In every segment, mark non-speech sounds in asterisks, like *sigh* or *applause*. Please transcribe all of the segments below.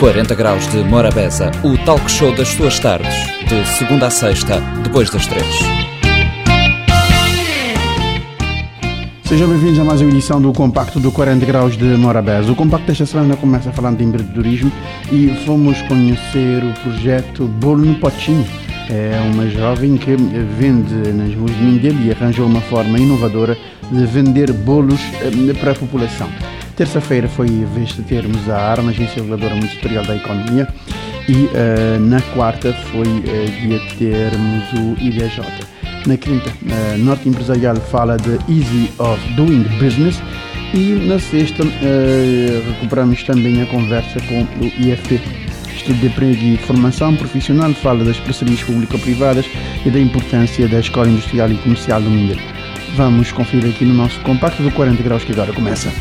40 Graus de Morabeza, o talk show das suas tardes, de segunda a sexta, depois das três. Sejam bem-vindos a mais uma edição do Compacto do 40 Graus de Morabeza. O Compacto desta semana começa falando de empreendedorismo e fomos conhecer o projeto Bolo no Potinho. É uma jovem que vende nas ruas de Mindelo e arranjou uma forma inovadora de vender bolos eh, para a população. Terça-feira foi vez de termos a ARMA, Agência Reguladora Ministerial da Economia, e uh, na quarta foi uh, dia de termos o IDJ. Na quinta, uh, Norte Empresarial fala de Easy of Doing Business e na sexta recuperamos também a conversa com o IFP. Estudo de Emprego e Formação Profissional fala das parcerias público-privadas e da importância da Escola Industrial e Comercial do Mindelo. Vamos conferir aqui no nosso compacto do 40 graus que agora começa.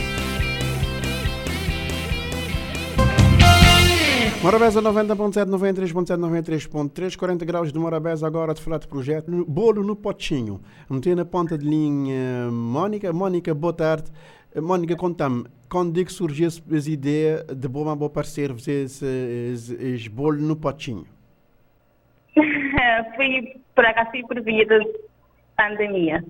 Morabeza 90.7, 93.7, 93.3, 40 graus de Morabeza agora de falar de projeto. Bolo no potinho. Não na ponta de linha Mónica. Mónica, boa tarde. Mónica, conta-me, quando é que surgiu essa ideia de bom boa parceiro fazer esse, esse, esse bolo no potinho? *laughs* foi por acaso por via da pandemia.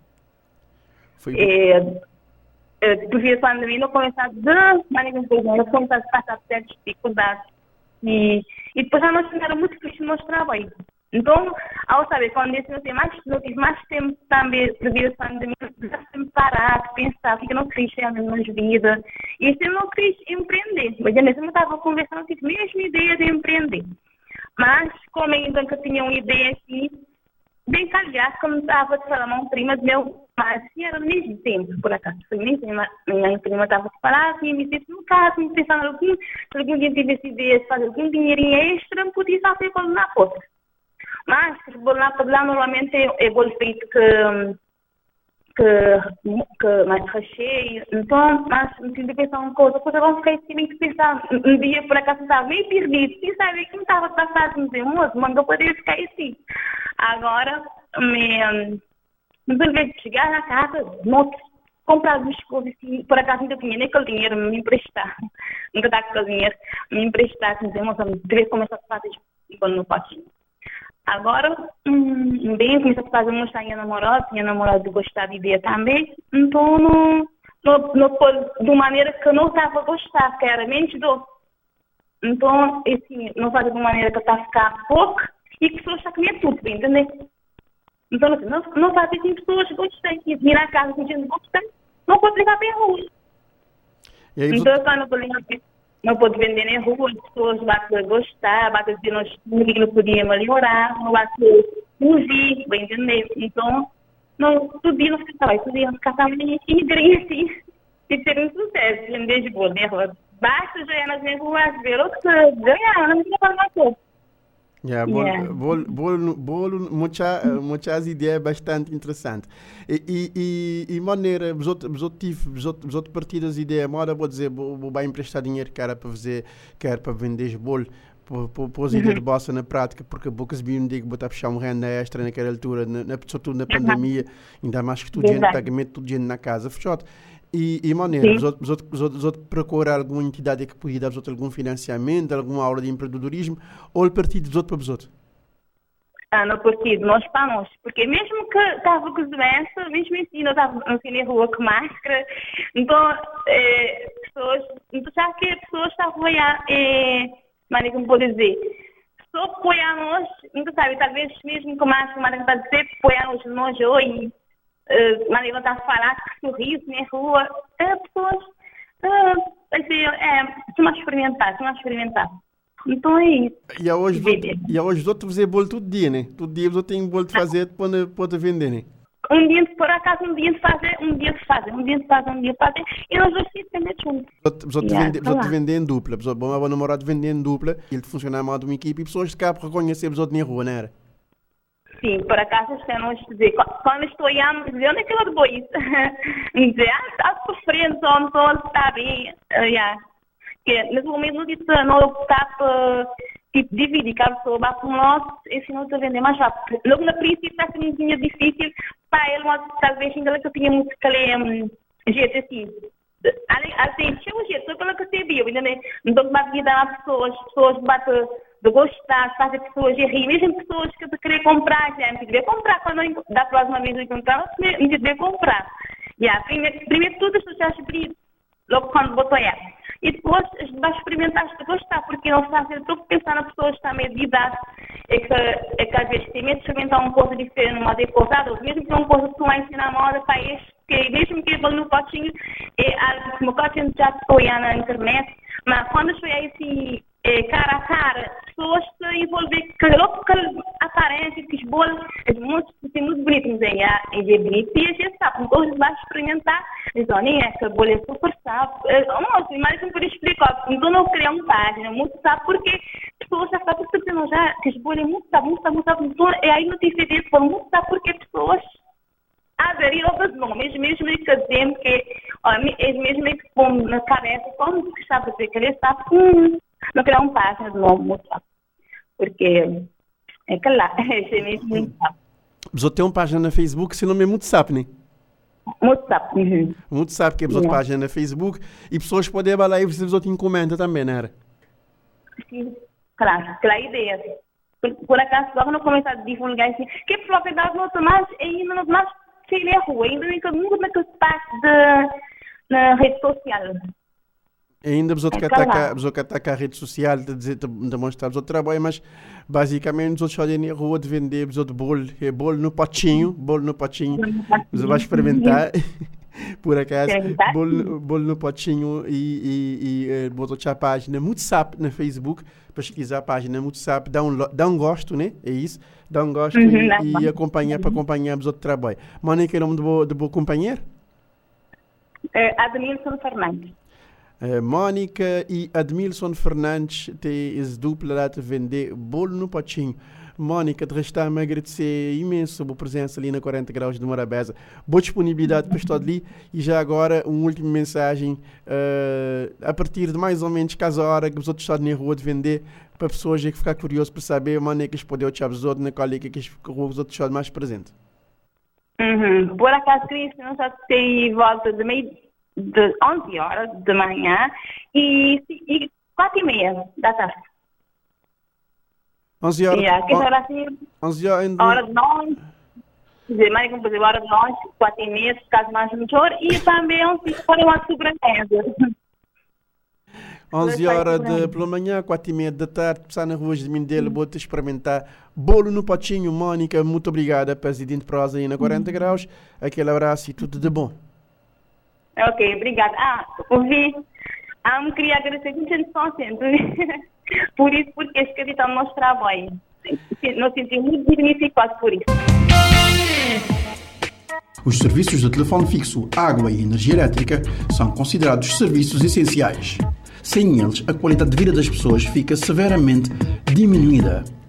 Foi é, por via da pandemia, não começava de maneira que eu começava a passar certas dificuldades e, e depois já nós ficaram muito felizes no nosso trabalho. Então, ao saber, quando eu não, mais, não tive mais tempo também devido à pandemia, já sempre parar, pensar o que eu não queria chegar na minha vida. E eu não quis empreender. Mas eu mesmo estava conversando, tive a mesma ideia de empreender. Mas, como ainda que eu tinha uma ideia aqui, bem calhar, como estava a falar uma prima meu, mas assim, era no mesmo tempo, por acaso. Foi mesmo, minha prima estava a falar assim, me disse, no caso, me pensando algum, se algum dia tivesse ideia de fazer algum dinheirinho extra, podia fazer bolo na porta. Mas, bolo na porta normalmente é, é bolo feito que que, que mais recheio. Então, mas me tive pensar uma coisa, depois eu fiquei assim, que pensar, um dia por acaso estava meio perdido, sem saber que me estava passar, me dizer, moço, mas eu poderia ficar assim. Agora, me, me vez de chegar na casa, não comprar as coisas, por acaso ainda tinha nem aquele dinheiro, me emprestar, *laughs* nunca dá aquele dinheiro, me emprestar, me dizer, moça, deve começar a fazer quando não posso. Agora, um, bem, comecei a fazer mostrar minha namorada, minha namorada gostar de ideia também, então não, não, não de maneira que eu não estava a gostar, que era menos doce. Então, assim, não fazer de maneira que eu estava a ficar pouco e que as pessoas estão a comer tudo, entendeu? Então, assim, não, não fazer assim, pessoas gostem, vir à casa sentindo gostem, não pode ligar bem a rua. Então, eu não vou ligar bem não pode vender na rua, as pessoas vão gostar, vão dizer nós não podia melhorar, não vão fugir, vai entender? Então, não, tudo não fica tudo dia não fica também assim, e *laughs* ter um sucesso, vender de boa, né? Basta já nas minhas ruas ver o que ganhar, não me falar uma coisa. Yeah, bolo, yeah. bolo, bolo, bolo muita, muitas ideias bastante interessantes. E, e, e, e maneira, os tive, partidos ideias, moda vou dizer, vou, vou emprestar dinheiro era para fazer, que era para vender bolo, pôr ideia de bossa na prática, porque poucas biam digo botar puxar uma renda extra naquela altura, na, na, sobretudo na pandemia, ainda mais que tudo gente, pagamento tudo gente na casa, fechado. E, e maneira, os outros, os, outros, os, outros, procurar alguma entidade que podia dar algum financiamento, alguma aula de empreendedorismo, ou o partido dos outros para os outros? Ah, no partido, nós para nós, porque mesmo que estava com doença, mesmo assim, não estava assim na rua com máscara, então, é, pessoas, então já que as pessoas estavam a, é, mas como vou dizer, só apoiar nós, então sabe, talvez mesmo com máscara, mas está a dizer, apoiar nós, nós hoje, uh, Maria está a falar que sorriso na rua, é, pessoas, uh, assim, é, estão a experimentar, estão a experimentar. Então é isso. E hoje, e hoje os outros fazem bolo todo dia, né? Todo dia os outros têm bolo de fazer para poder vender, né? Um dia, por acaso, um dia de fazer, um dia de fazer, um dia de fazer, um dia de fazer, e nós dois se vender juntos. Os outros yeah, vendem em dupla, outros, bom, namorado vende em dupla, ele funciona mais de uma equipe e pessoas que reconhecer os outros na rua, não era? Sim, por acaso quando estou a dizer é que eu vou isso? *laughs* dizer, ah, está sofrendo, só não está bem, uh, yeah. que nesse momento não não está tipo, dividir cada pessoa, bate um nosso, esse não está vender mais rápido. Logo no princípio está sendo um difícil para ele, mas talvez ainda que eu tinha muito que ler um, jeito assim, assim, chega o jeito, só pelo que você viu, ainda não estou a dar pessoas, pessoas batem de gostar, fazer pessoas rir, mesmo pessoas que querem comprar, gente, devia comprar, quando da próxima vez eu encontrar, devia comprar. Yeah, primeiro, primeiro tudo as pessoas já logo quando botou ela. E depois vai experimentar se gostar, porque não está a ser pensar na pessoa que está meio de idade, é que, é que às vezes tem medo de experimentar uma coisa diferente, uma decotada, mesmo que é uma coisa que tu vai ensinar a moda para este, que mesmo que ele no potinho, é algo que o potinho já estou na internet, mas quando foi assim, é, cara a cara, pessoas se envolver, que logo que aparência, que os bolos, as músicas, assim, muito bonitos, é, é bonito, e a gente sabe, então eles vão experimentar, eles olhem, essa bolha é super sabe, moço, mas não por explicar, então não criar uma página, muito sabe, porque pessoas já sabem, não já, que as bolhas muito sabe, muito sabe, muito sabe, então, é aí notícia disso, muito sabe, porque pessoas aderir outros nomes, mesmo que dizendo que, mesmo que com na cabeça, como que sabe dizer que ele está com não criar uma página nome WhatsApp. Porque é que lá, *laughs* é mesmo WhatsApp. Você tem uma página no Facebook, se nome é WhatsApp, né? WhatsApp. Uhum. WhatsApp, que é a página no Facebook, e pessoas podem ir lá e você você encomenda também, era? Sim, claro, aquela ideia. Por, por acaso, logo não começar a divulgar assim, que propriedade não mas ainda não nós sei na rua, ainda nunca naquele parte de, na rede social. Ainda vos outros que atacar, vos atacar a rede social, de dizer, de demonstrar vos trabalho, mas basicamente vos outros na rua de vender vos outro bolo, é bolo no potinho, bolo no potinho, você vai experimentar. *laughs* por acaso, bolo, bolo no potinho e, e, e eh, botou a página WhatsApp no Facebook, pesquisar a página WhatsApp, dá um, dá um gosto, né? É isso, dá um gosto uhum, e, e acompanhar para acompanhar os outros trabalho. Mano, que é o nome do do companheiro? É, Admilson Fernandes. Uh, Mónica e Admilson Fernandes têm esse dupla lá de vender bolo no potinho. Mónica, de restar me agradecer imenso a presença ali na 40 Graus de Morabeza, boa disponibilidade para estar ali e já agora uma última mensagem uh, a partir de mais ou menos casa hora que os outros estão na rua de vender para pessoas que ficar curioso para saber onde é eles podem te outros, na qual é que os outros estão mais presentes. Uhum. Por acaso, Cris, não já tem volta de meio de 11 horas de manhã e, e 4 e meia da tarde. 11 horas? Yeah, que será assim, 11 horas? Hora de nós, dizer, mais como fazer hora de nós, 4 e meia, se caso mais melhor, e também se for uma sobremesa. 11 horas de, pela manhã, 4 e meia da tarde, passar na rua de Mindelo, vou-te experimentar bolo no potinho. Mónica, muito obrigada, presidente Prosa aí na 40 graus. Aquele abraço e tudo de bom. Ok, obrigada. Ah, ouvi. Me queria agradecer muito sempre. *laughs* por isso, porque escrevi o nosso trabalho. Nos sentimos muito dignificados por isso. Os serviços de telefone fixo, água e energia elétrica são considerados serviços essenciais. Sem eles, a qualidade de vida das pessoas fica severamente diminuída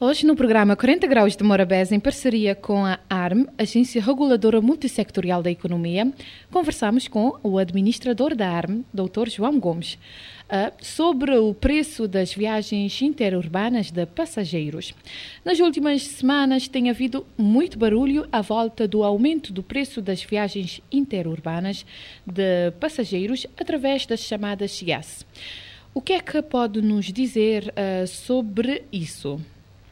Hoje, no programa 40 Graus de Morabeza, em parceria com a ARM, Agência Reguladora Multissectorial da Economia, conversamos com o administrador da ARM, Dr. João Gomes, uh, sobre o preço das viagens interurbanas de passageiros. Nas últimas semanas, tem havido muito barulho à volta do aumento do preço das viagens interurbanas de passageiros através das chamadas IAS. O que é que pode nos dizer uh, sobre isso?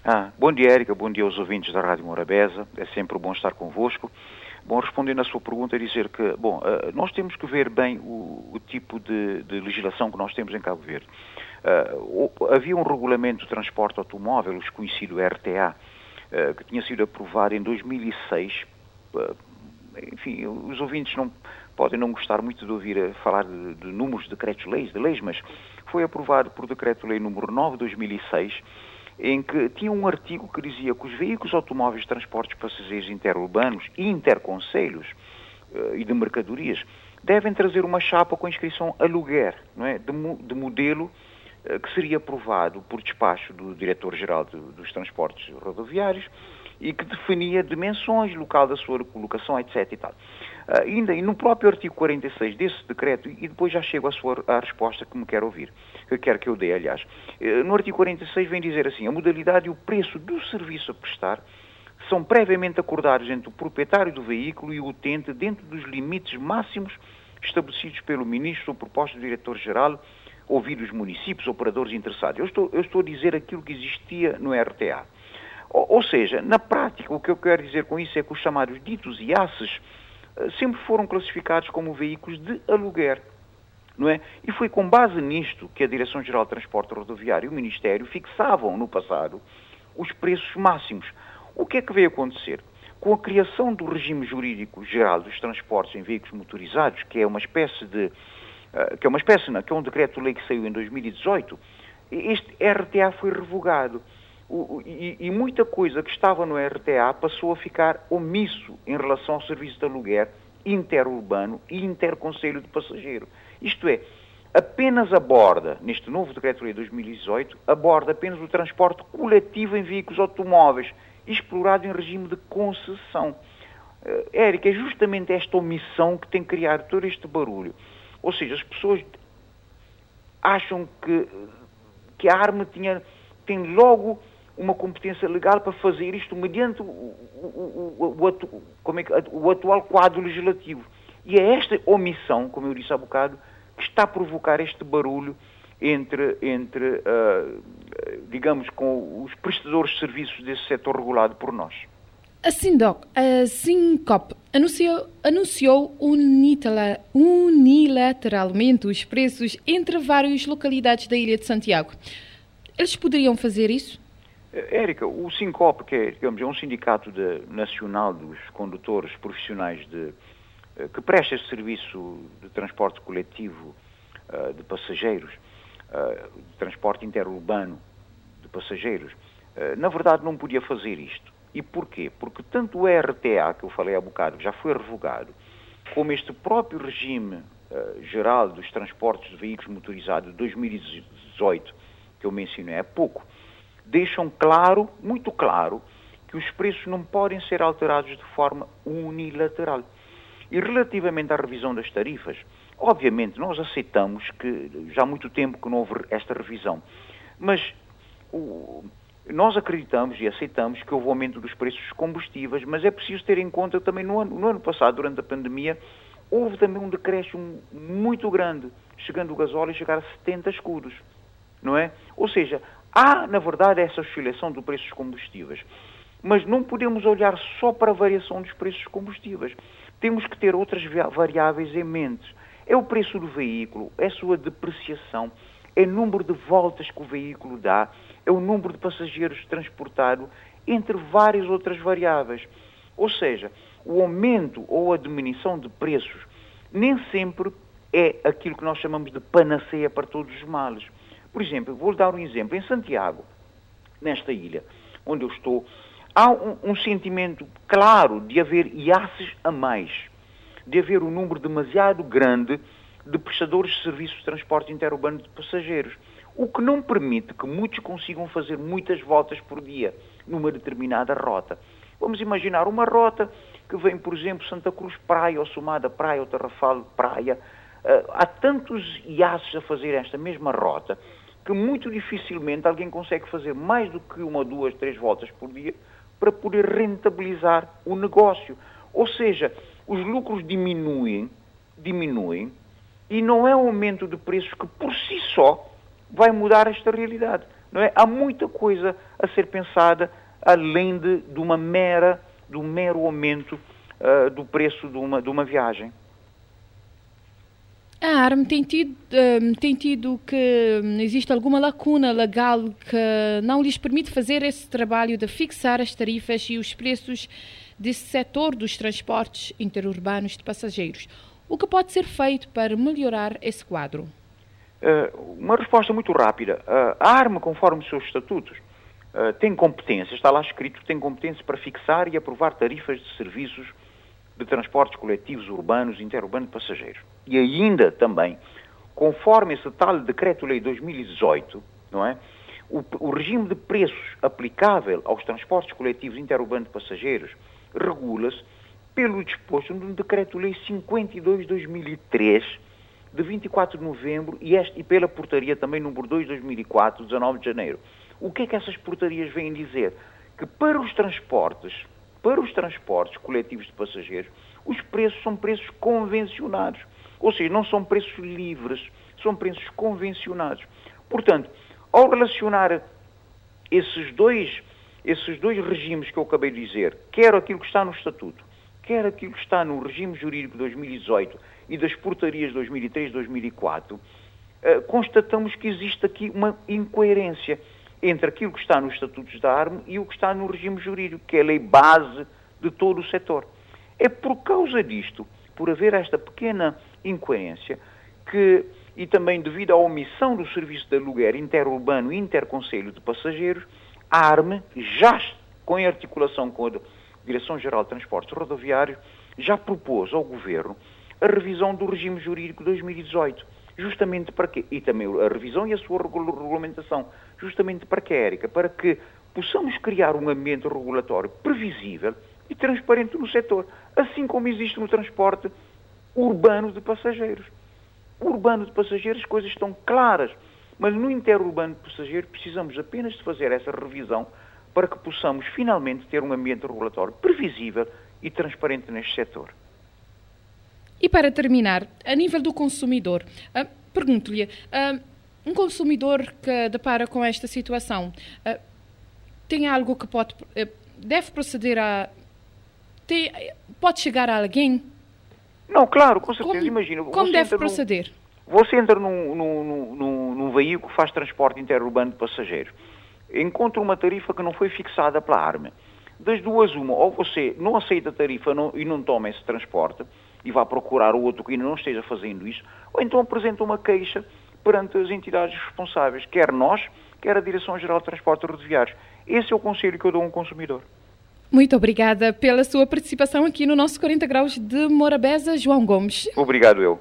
Ah, bom dia, Érica. Bom dia aos ouvintes da Rádio Morabeza. É sempre bom estar convosco. Bom, respondendo à sua pergunta, dizer que, bom, ah, nós temos que ver bem o, o tipo de, de, legislação que nós temos em Cabo Verde. Uh, havia um regulamento de transporte automóvel, o conhecido RTA, uh, que tinha sido aprovado em 2006. Uh, enfim, os ouvintes não podem não gostar muito de ouvir falar de, de números de decretos-leis, de leis, mas foi aprovado por decreto-lei número 9 de 2006 em que tinha um artigo que dizia que os veículos automóveis de transportes passageiros interurbanos e interconselhos uh, e de mercadorias devem trazer uma chapa com inscrição aluguer, não é? de, de modelo uh, que seria aprovado por despacho do Diretor-Geral dos Transportes Rodoviários e que definia dimensões, local da sua colocação, etc. E tal. Uh, ainda e no próprio artigo 46 desse decreto, e depois já chego à, sua, à resposta que me quer ouvir, que quer que eu dê, aliás. Uh, no artigo 46 vem dizer assim: a modalidade e o preço do serviço a prestar são previamente acordados entre o proprietário do veículo e o utente dentro dos limites máximos estabelecidos pelo Ministro ou proposta do Diretor-Geral, ouvir os municípios, operadores interessados. Eu estou, eu estou a dizer aquilo que existia no RTA. Ou, seja, na prática, o que eu quero dizer com isso é que os chamados ditos IACES eh, sempre foram classificados como veículos de aluguer. Não é? E foi com base nisto que a Direção-Geral de Transporte Rodoviário e o Ministério fixavam no passado os preços máximos. O que é que veio acontecer? Com a criação do regime jurídico geral dos transportes em veículos motorizados, que é uma espécie de uh, que é uma espécie, não, que é um decreto-lei que saiu em 2018, este RTA foi revogado. O, e, e, muita coisa que estava no RTA passou a ficar omisso em relação ao serviço de aluguer interurbano e interconselho de passageiro. Isto é, apenas aborda, neste novo Decreto-Lei 2018, aborda apenas o transporte coletivo em veículos automóveis, explorado em regime de concessão. Uh, Érica, é justamente esta omissão que tem criado todo este barulho. Ou seja, as pessoas acham que, que a arma tinha, tem logo uma competência legal para fazer isto mediante o, o, o, é o atual quadro legislativo. E é esta omissão, como eu disse há bocado, que está a provocar este barulho entre, entre uh, digamos, com os prestadores de serviços desse setor regulado por nós. A Sindoc, a Sincop, anunciou, anunciou unilateralmente os preços entre várias localidades da Ilha de Santiago. Eles poderiam fazer isso? Érica, o Sincop, que é, digamos, é um sindicato de, nacional dos condutores profissionais de, eh, que presta esse serviço de transporte coletivo uh, de passageiros, uh, de transporte interurbano de passageiros, na verdade não podia fazer isto. E porquê? Porque tanto o RTA, que eu falei há bocado, que já foi revogado, como este próprio regime geral dos transportes de veículos motorizados de 2018, que eu mencionei há pouco, deixam claro, muito claro, que os preços não podem ser alterados de forma unilateral. E relativamente à revisão das tarifas, obviamente nós aceitamos que já há muito tempo que não houve esta revisão, mas o, nós acreditamos e aceitamos que houve aumento dos preços dos combustíveis, mas é preciso ter em conta também no ano, no ano passado, durante a pandemia, houve também um decréscimo muito grande, chegando o gasóleo a chegar a 70 escudos, não é? Ou seja, Há, na verdade, essa oscilação do preço dos combustíveis, mas não podemos olhar só para a variação dos preços dos combustíveis. Temos que ter outras variáveis em mente. É o preço do veículo, é a sua depreciação, é o número de voltas que o veículo dá, é o número de passageiros transportado, entre várias outras variáveis. Ou seja, o aumento ou a diminuição de preços nem sempre é aquilo que nós chamamos de panaceia para todos os males. Por exemplo, vou dar um exemplo. Em Santiago, nesta ilha onde eu estou, há um, um sentimento claro de haver IACES a mais, de haver um número demasiado grande de prestadores de serviços de transporte interurbano de passageiros, o que não permite que muitos consigam fazer muitas voltas por dia numa determinada rota. Vamos imaginar uma rota que vem, por exemplo, Santa Cruz Praia, ou Somada Praia, ou Tarrafal Praia. Uh, há tantos IACES a fazer esta mesma rota que muito dificilmente alguém consegue fazer mais do que uma, duas, três voltas por dia para poder rentabilizar o negócio. Ou seja, os lucros diminuem, diminuem, e não é o aumento de preços que por si só vai mudar esta realidade. Não é? Há muita coisa a ser pensada além de, de uma mera, do mero aumento uh, do preço de uma, de uma viagem. A ARM tem tido, um, tem tido que um, existe alguma lacuna legal que não lhes permite fazer esse trabalho de fixar as tarifas e os preços desse setor dos transportes interurbanos de passageiros. O que pode ser feito para melhorar esse quadro? Uh, uma resposta muito rápida. Uh, a ARM, conforme os seus estatutos, uh, tem competência, está lá escrito tem competência para fixar e aprovar tarifas de serviços de transportes coletivos urbanos interurbanos de passageiros. E ainda também, conforme esse tal Decreto-Lei 2018, não é? O, o, regime de preços aplicável aos transportes coletivos interurbanos de passageiros regula-se pelo disposto no Decreto-Lei 52-2003, de 24 de novembro, e, este, e pela portaria também número 2 de 2004, 19 de janeiro. O que é que essas portarias vêm dizer? Que para os transportes, para os transportes coletivos de passageiros, os preços são preços convencionados. Ou seja, não são preços livres, são preços convencionados. Portanto, ao relacionar esses dois, esses dois regimes que eu acabei de dizer, quer aquilo que está no Estatuto, quer aquilo que está no regime jurídico de 2018 e das portarias de 2003 e 2004, eh, constatamos que existe aqui uma incoerência entre aquilo que está nos estatutos da ARME e o que está no regime jurídico, que é a lei base de todo o setor. É por causa disto, por haver esta pequena incoerência, que, e também devido à omissão do serviço de aluguer interurbano e interconselho de passageiros, a ARME, já com articulação com a Direção-Geral de Transportes Rodoviários, já propôs ao Governo a revisão do regime jurídico de 2018. Justamente para quê? E também a revisão e a sua regulamentação. Justamente para quê, Érica? Para que possamos criar um ambiente regulatório previsível e transparente no setor, assim como existe no transporte urbano de passageiros. Urbano de passageiros, as coisas estão claras, mas no interurbano de passageiros precisamos apenas de fazer essa revisão para que possamos finalmente ter um ambiente regulatório previsível e transparente neste setor. E para terminar, a nível do consumidor, uh, pergunto-lhe, uh, um consumidor que depara com esta situação, uh, tem algo que pode, deve proceder a, tem, pode chegar a alguém? Não, claro, com certeza, como, imagina. Como deve proceder? Num, você entra num, num, num, num veículo que faz transporte interurbano de passageiros encontra uma tarifa que não foi fixada pela ARME. Das duas, uma, ou você não aceita a tarifa não, e não toma esse transporte e vai procurar o outro que ainda não esteja fazendo isso, ou então apresenta uma queixa perante as entidades responsáveis, quer nós, quer a Direção-Geral de Transportes Rodoviários. Esse é o conselho que eu dou a um consumidor. Muito obrigada pela sua participação aqui no nosso 40 Graus de Morabeza, João Gomes. Obrigado eu.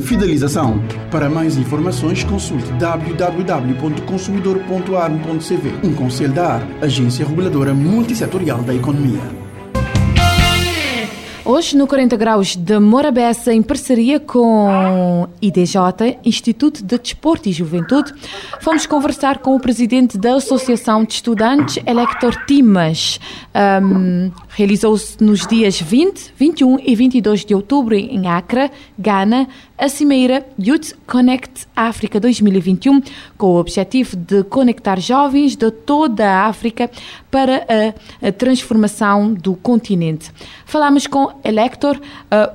fidelização. Para mais informações, consulte www.consumidor.arm.cv. Um conselho da AR, Agência Reguladora Multissetorial da Economia. Hoje, no 40 Graus de Morabeza, em parceria com IDJ, Instituto de Desporto e Juventude, fomos conversar com o presidente da Associação de Estudantes, Elector Timas. Um, Realizou-se nos dias 20, 21 e 22 de outubro em Accra, Ghana, a Cimeira Youth Connect África 2021, com o objetivo de conectar jovens de toda a África para a, transformação do continente. Falamos com Elector,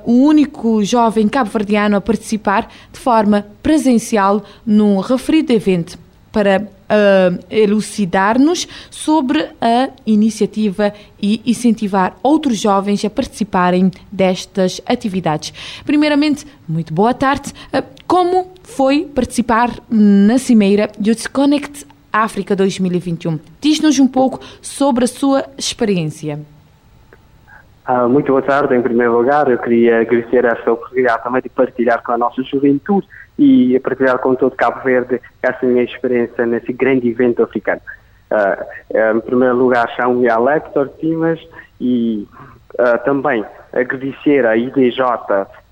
o único jovem cabo-verdiano a participar de forma presencial no referido evento para uh, elucidar-nos sobre a iniciativa e incentivar outros jovens a participarem destas atividades. Primeiramente, muito boa tarde. Uh, como foi participar na Cimeira Youth Connect África 2021? Diz-nos um pouco sobre a sua experiência. Uh, muito boa tarde. Em primeiro lugar, eu queria agradecer essa oportunidade também de partilhar com a nossa juventude e partilhar com todo Cabo Verde essa minha experiência nesse grande evento africano. Uh, em primeiro lugar, chamo-me Alector Timas e uh, também agradecer à IDJ,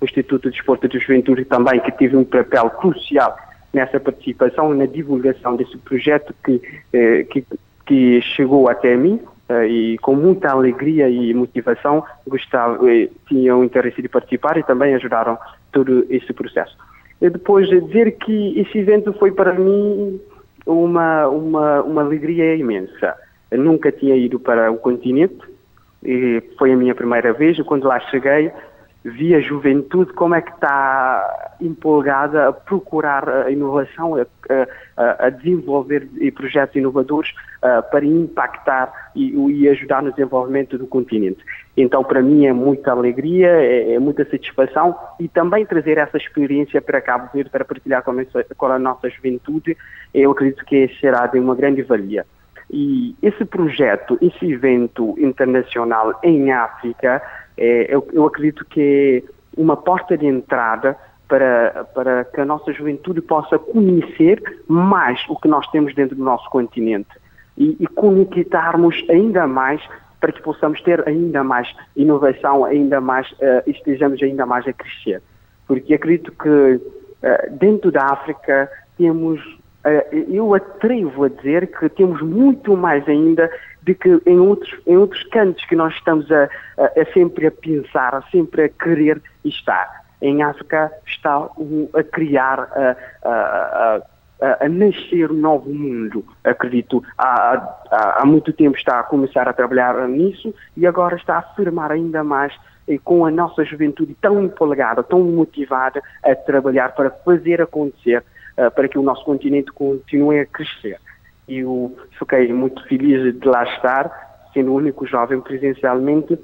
o Instituto de Desporto de Juventude também, que teve um papel crucial nessa participação e na divulgação desse projeto que, eh, que, que chegou até mim e com muita alegria e motivação gostava, eh, tinham interesse de participar e também ajudaram todo esse processo. E depois de dizer que esse evento foi para mim uma, uma, uma alegria imensa. Eu nunca tinha ido para o continente, e foi a minha primeira vez, quando lá cheguei, via juventude, como é que está empolgada a procurar a inovação, a, a, a desenvolver projetos inovadores uh, para impactar e, e, ajudar no desenvolvimento do continente. Então, para mim, é muita alegria, é, é muita satisfação e também trazer essa experiência para Cabo Verde, para partilhar com a, com a nossa juventude, eu acredito que será de uma grande valia. E esse projeto, esse evento internacional em África, é, eu, eu, acredito que é uma porta de entrada para, para que a nossa juventude possa conhecer mais o que nós temos dentro do nosso continente e, e conectarmos ainda mais para que possamos ter ainda mais inovação, ainda mais, uh, estejamos ainda mais a crescer. Porque acredito que uh, dentro da África temos eh, eu atrevo a dizer que temos muito mais ainda do que em outros, em outros cantos que nós estamos a, a, a sempre a pensar, a sempre a querer estar. Em África está a criar, a, a, a, nascer um novo mundo, acredito. Há, há, há muito tempo está a começar a trabalhar nisso e agora está a afirmar ainda mais e com a nossa juventude tão empolgada, tão motivada a trabalhar para fazer acontecer uh, para que o nosso continente continue a crescer. E eu fiquei muito feliz de lá estar, sendo o único jovem presencialmente,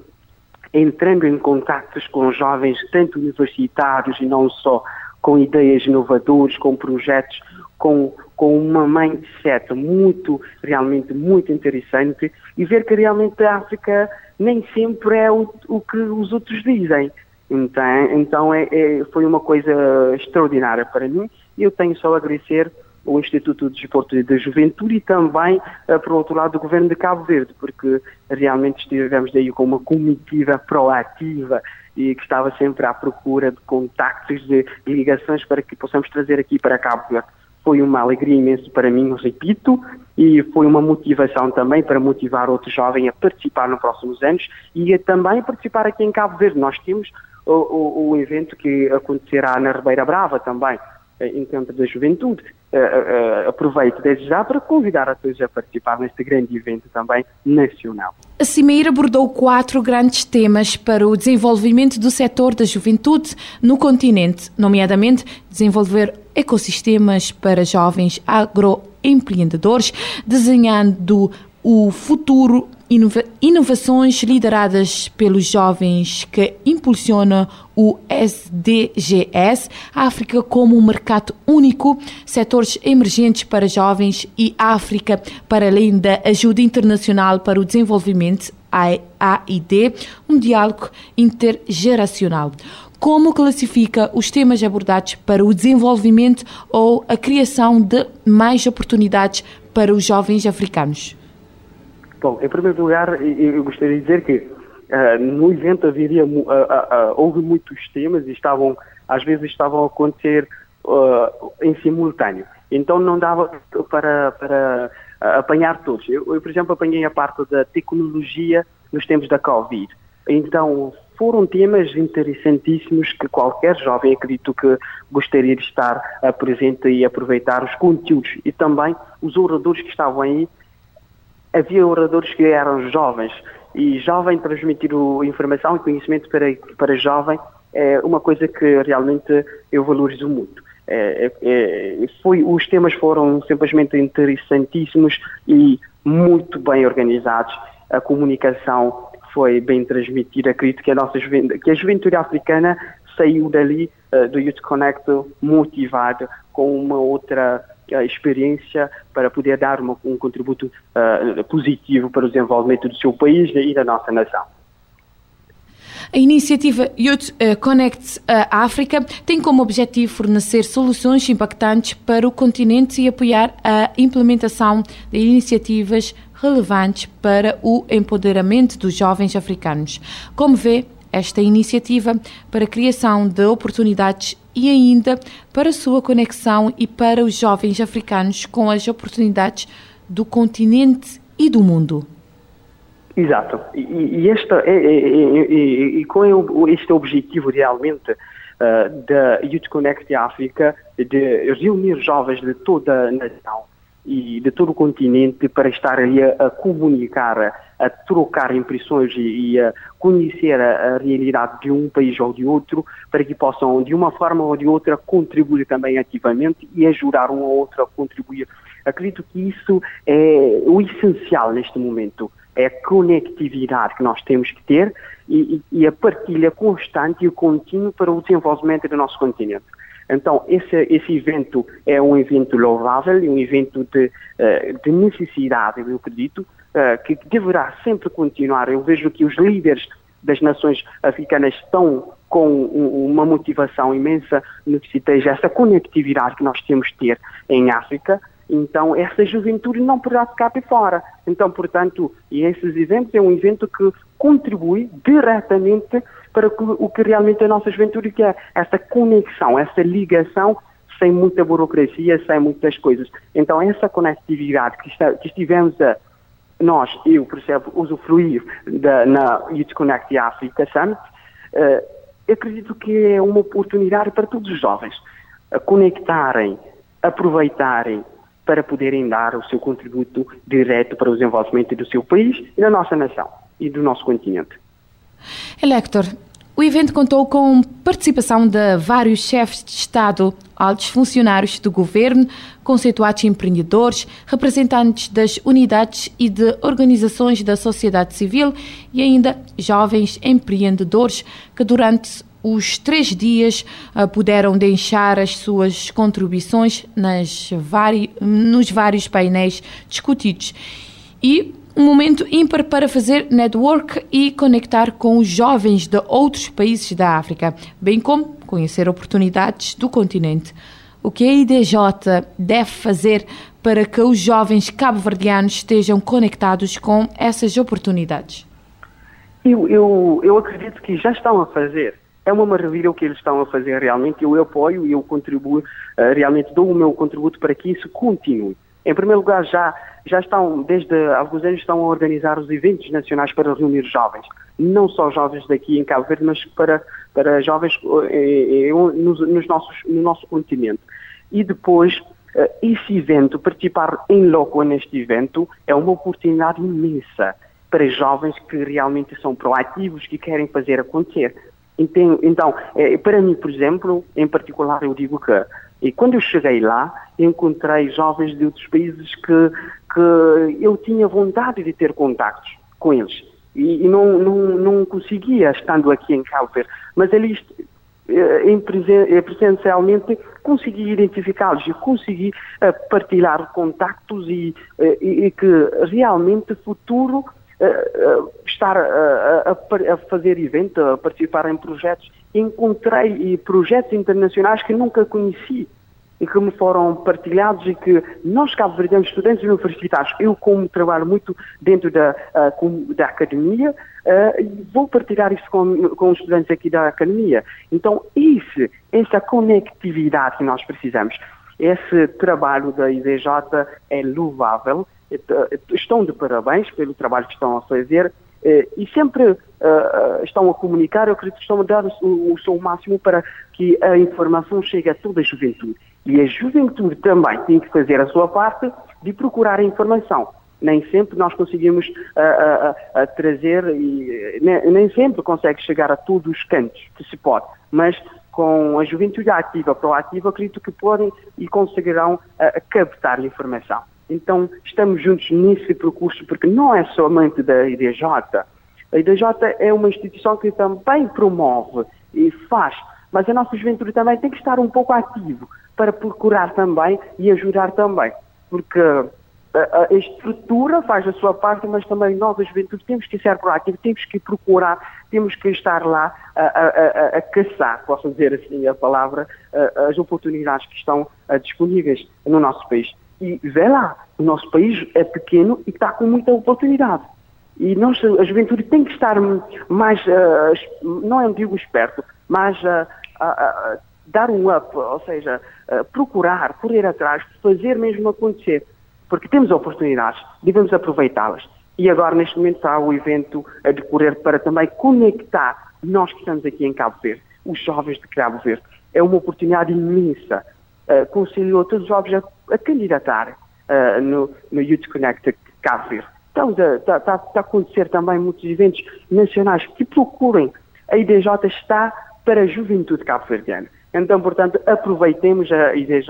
entrando em contactos com jovens, tanto universitários e não só, com ideias inovadoras, com projetos, com, com uma mindset muito, realmente muito interessante e ver que realmente a África nem sempre é o, o que os outros dizem. Então, então é, é, foi uma coisa extraordinária para mim e eu tenho só a agradecer o Instituto de Desporto e da Juventude e também, uh, por outro lado, o Governo de Cabo Verde, porque realmente estivemos daí com uma comitiva proativa e que estava sempre à procura de contactos, de ligações para que possamos trazer aqui para Cabo Verde. Foi uma alegria imensa para mim, repito, e foi uma motivação também para motivar outros jovens a participar nos próximos anos e a também participar aqui em Cabo Verde. Nós temos o, o, o evento que acontecerá na Ribeira Brava também, eh, em campo da juventude. Uh, uh, aproveito desde já para convidar a todos a participar neste grande evento também nacional. A Cimeira abordou quatro grandes temas para o desenvolvimento do setor da juventude no continente, nomeadamente desenvolver ecossistemas para jovens agroempreendedores, desenhando o futuro inovações lideradas pelos jovens que impulsiona o SDGs, África como um mercado único, setores emergentes para jovens e África para além da ajuda internacional para o desenvolvimento, AID, um diálogo intergeracional. Como classifica os temas abordados para o desenvolvimento ou a criação de mais oportunidades para os jovens africanos? Bom, em primeiro lugar, eu gostaria de dizer que uh, no evento haveria, uh, uh, houve muitos temas e estavam, às vezes estavam a acontecer em simultâneo. Então não dava para, para apanhar todos. Eu, eu, por exemplo, apanhei a parte da tecnologia nos tempos da Covid. Então, foram temas interessantíssimos que qualquer jovem acredito que gostaria de estar presente e aproveitar os conteúdos e também os oradores que estavam aí havia oradores que eram jovens e jovem transmitir o, informação e conhecimento para, para jovem é uma coisa que realmente eu valorizo muito. É, é, é foi, os temas foram simplesmente interessantíssimos e muito bem organizados. A comunicação foi bem transmitida. Acredito que a nossa que a juventude africana saiu dali uh, do Youth Connect motivada com uma outra experiência para poder dar uma, um contributo uh, positivo para o desenvolvimento do seu país e da nossa nação. A iniciativa Youth eh, Connect África tem como objetivo fornecer soluções impactantes para o continente e apoiar a implementação de iniciativas relevantes para o empoderamento dos jovens africanos. Como vê, esta iniciativa para a criação de oportunidades e ainda para a sua conexão e para os jovens africanos com as oportunidades do continente e do mundo. Exato. E, e, esta, é, é, é, e qual é este objetivo realmente uh, da Youth Connect África de reunir jovens de toda a nação e de todo o continente para estar ali a, a comunicar, a, trocar impressões e, e a conhecer a, a, realidade de um país ou de outro, para que possam, de uma forma ou de outra, contribuir também ativamente e ajudar um ou outro a contribuir. Acredito que isso é o essencial neste momento é a conectividade que nós temos que ter e, e, a partilha constante e contínua para o desenvolvimento do nosso continente. Então, esse, esse evento é um evento louvável, um evento de, eh, de necessidade, eu acredito, eh, que deverá sempre continuar. Eu vejo que os líderes das nações africanas estão com uma motivação imensa no que se esteja essa conectividade que nós temos de ter em África então, essa juventude não poderá ficar de fora. Então, portanto, e esses eventos é um evento que contribui diretamente para o que realmente a nossa juventude, que é essa conexão, essa ligação sem muita burocracia, sem muitas coisas. Então, essa conectividade que, está, que estivemos a, nós, eu, por exemplo, usufruir da, na Youth Connect Africa Summit, uh, acredito que é uma oportunidade para todos os jovens a conectarem, aproveitarem para poderem dar o seu contributo direto para o desenvolvimento do seu país e da nossa nação e do nosso continente. Elector, o evento contou com participação de vários chefes de Estado, altos funcionários do governo, conceituados empreendedores, representantes das unidades e de organizações da sociedade civil e ainda jovens empreendedores que durante os três dias uh, puderam deixar as suas contribuições nas vari, nos vários painéis discutidos. E um momento ímpar para fazer network e conectar com jovens de outros países da África, bem como conhecer oportunidades do continente. O que a IDJ deve fazer para que os jovens cabo-verdianos estejam conectados com essas oportunidades? Eu, eu, eu acredito que já estão a fazer é uma maravilha o que eles estão a fazer realmente. Eu apoio e eu contribuo, uh, realmente dou o meu contributo para que isso continue. Em primeiro lugar, já, já estão, desde alguns anos, estão a organizar os eventos nacionais para reunir jovens. Não só jovens daqui em Cabo Verde, mas para, para jovens eh, eh, nos, nos nossos, no nosso continente. E depois, uh, esse evento, participar em loco neste evento, é uma oportunidade imensa para jovens que realmente são proativos, que querem fazer acontecer. Então, é, para mim, por exemplo, em particular, eu digo que e quando eu cheguei lá, encontrei jovens de outros países que, que eu tinha vontade de ter contactos com eles. E, e não, não, não conseguia estando aqui em Cabo Verde. Mas eles, eh, em presen presencialmente, consegui identificá-los e consegui uh, partilhar contactos e, uh, e, que realmente futuro estar a, a, fazer evento, a participar em projetos, encontrei projetos internacionais que nunca conheci e que me foram partilhados e que nós, Cabo Verdeanos, estudantes universitários, eu como trabalho muito dentro da, uh, da academia, uh, vou partilhar isso com, com os estudantes aqui da academia. Então, esse, essa conectividade que nós precisamos, esse trabalho da IDJ é louvável estão de parabéns pelo trabalho que estão a fazer e sempre uh, estão a comunicar, eu acredito que estão a dar o, o seu máximo para que a informação chegue a toda a juventude. E a juventude também tem que fazer a sua parte de procurar a informação. Nem sempre nós conseguimos uh, uh, trazer, e nem, nem sempre consegue chegar a todos os cantos que se pode, mas com a juventude ativa, proativa, acredito que podem e conseguirão captar a informação. Então, estamos juntos nesse percurso, porque não é somente da IDJ. A IDJ é uma instituição que também promove e faz, mas a nossa juventude também tem que estar um pouco ativo para procurar também e ajudar também. Porque a, estrutura faz a sua parte, mas também nós, a juventude, temos que ser proativos, temos que procurar, temos que estar lá a, a, a caçar, posso dizer assim a palavra, as oportunidades que estão disponíveis no nosso país. E vê lá, o nosso país é pequeno e está com muita oportunidade. E nós, a juventude tem que estar mais, uh, não é digo esperto, mas uh, uh, dar um up, ou seja, procurar, correr atrás, fazer mesmo acontecer. Porque temos oportunidades, devemos aproveitá-las. E agora, neste momento, está o evento a decorrer para também conectar nós que estamos aqui em Cabo Verde, os jovens de Cabo Verde. É uma oportunidade imensa uh, todos os jovens a, candidatar uh, no, no Youth Connect estamos a, está, está, está a acontecer também muitos eventos nacionais que procurem. A IDJ está para a juventude cabo-verdiana. Então, portanto, aproveitemos a IDJ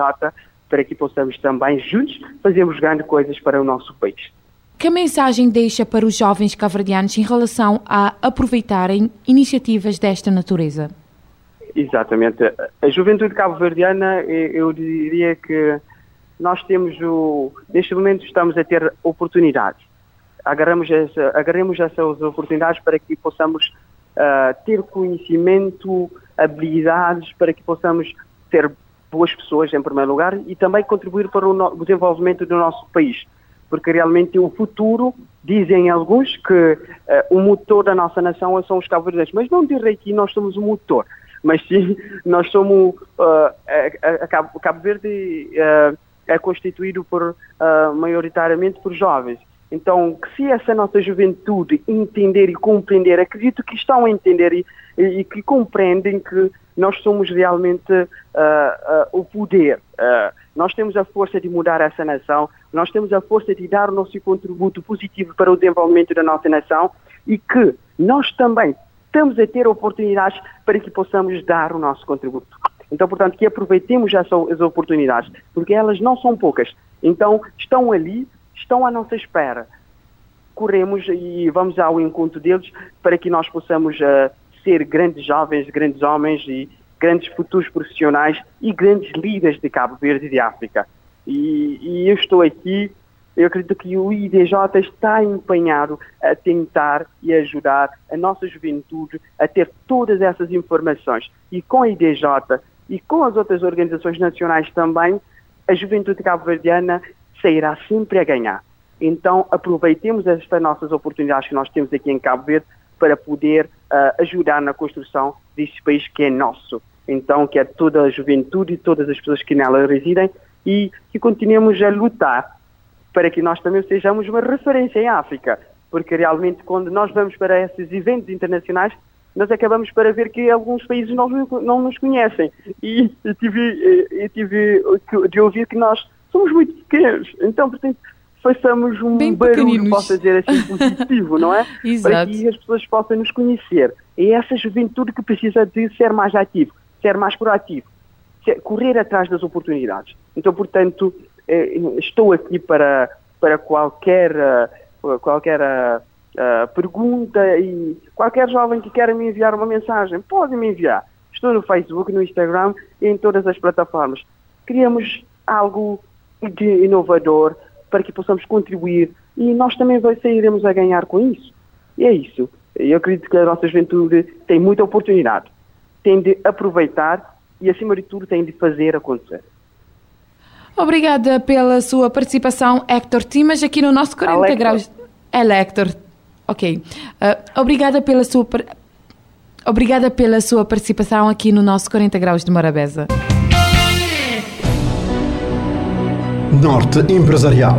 para que possamos também, juntos, fazermos grandes coisas para o nosso país. Que mensagem deixa para os jovens cabo-verdianos em relação a aproveitarem iniciativas desta natureza? Exatamente. A juventude cabo-verdiana, eu diria que nós temos o. Neste momento estamos a ter oportunidades. Agarramos, essa, agarremos essas oportunidades para que possamos uh, ter conhecimento, habilidades, para que possamos ser boas pessoas, em primeiro lugar, e também contribuir para o, no, desenvolvimento do nosso país. Porque realmente o futuro, dizem alguns, que uh, o motor da nossa nação são os cabo-verdianos. Mas não direi que nós somos o motor mas sim nós somos uh, Cabo, Cabo, Verde é constituído por uh, maioritariamente por jovens. Então, se essa nossa juventude entender e compreender, acredito que estão a entender e, e que compreendem que nós somos realmente uh, uh, o poder. Uh, nós temos a força de mudar essa nação, nós temos a força de dar o nosso contributo positivo para o desenvolvimento da nossa nação e que nós também estamos a ter oportunidades para que possamos dar o nosso contributo. Então, portanto, que aproveitemos essas oportunidades, porque elas não são poucas. Então, estão ali, estão à nossa espera. Corremos e vamos ao encontro deles para que nós possamos uh, ser grandes jovens, grandes homens e grandes futuros profissionais e grandes líderes de Cabo Verde e de África. E, e eu estou aqui eu acredito que o IDJ está empenhado a tentar e ajudar a nossa juventude a ter todas essas informações. E com a IDJ e com as outras organizações nacionais também, a juventude cabo-verdiana sairá sempre a ganhar. Então, aproveitemos estas nossas oportunidades que nós temos aqui em Cabo Verde para poder uh, ajudar na construção deste país que é nosso. Então, que é toda a juventude e todas as pessoas que nela residem e que continuemos a lutar para que nós também sejamos uma referência em África, porque realmente quando nós vamos para esses eventos internacionais, nós acabamos para ver que alguns países não, não nos conhecem. E eu tive, eu tive de ouvir que nós somos muito pequenos. Então, portanto, façamos um Bem barulho, posso dizer assim, *laughs* positivo, não é? Exato. Para que as pessoas possam nos conhecer. É essa juventude que precisa de ser mais ativo, ser mais proativo, ser, correr atrás das oportunidades. Então, portanto, estou aqui para, para qualquer, eh, qualquer uh, pergunta e qualquer jovem que queira me enviar uma mensagem, pode me enviar. Estou no Facebook, no Instagram e em todas as plataformas. Criamos algo de inovador para que possamos contribuir e nós também sairemos a ganhar com isso. E é isso. Eu acredito que a nossa juventude tem muita oportunidade, tem de aproveitar e, acima de tudo, tem de fazer acontecer. Obrigada pela sua participação, Hector Timas, aqui no nosso 40 Alector. graus. É Hector. Ok. Uh, obrigada pela sua Obrigada pela sua participação aqui no nosso 40 graus de Morabeza. Norte Empresarial,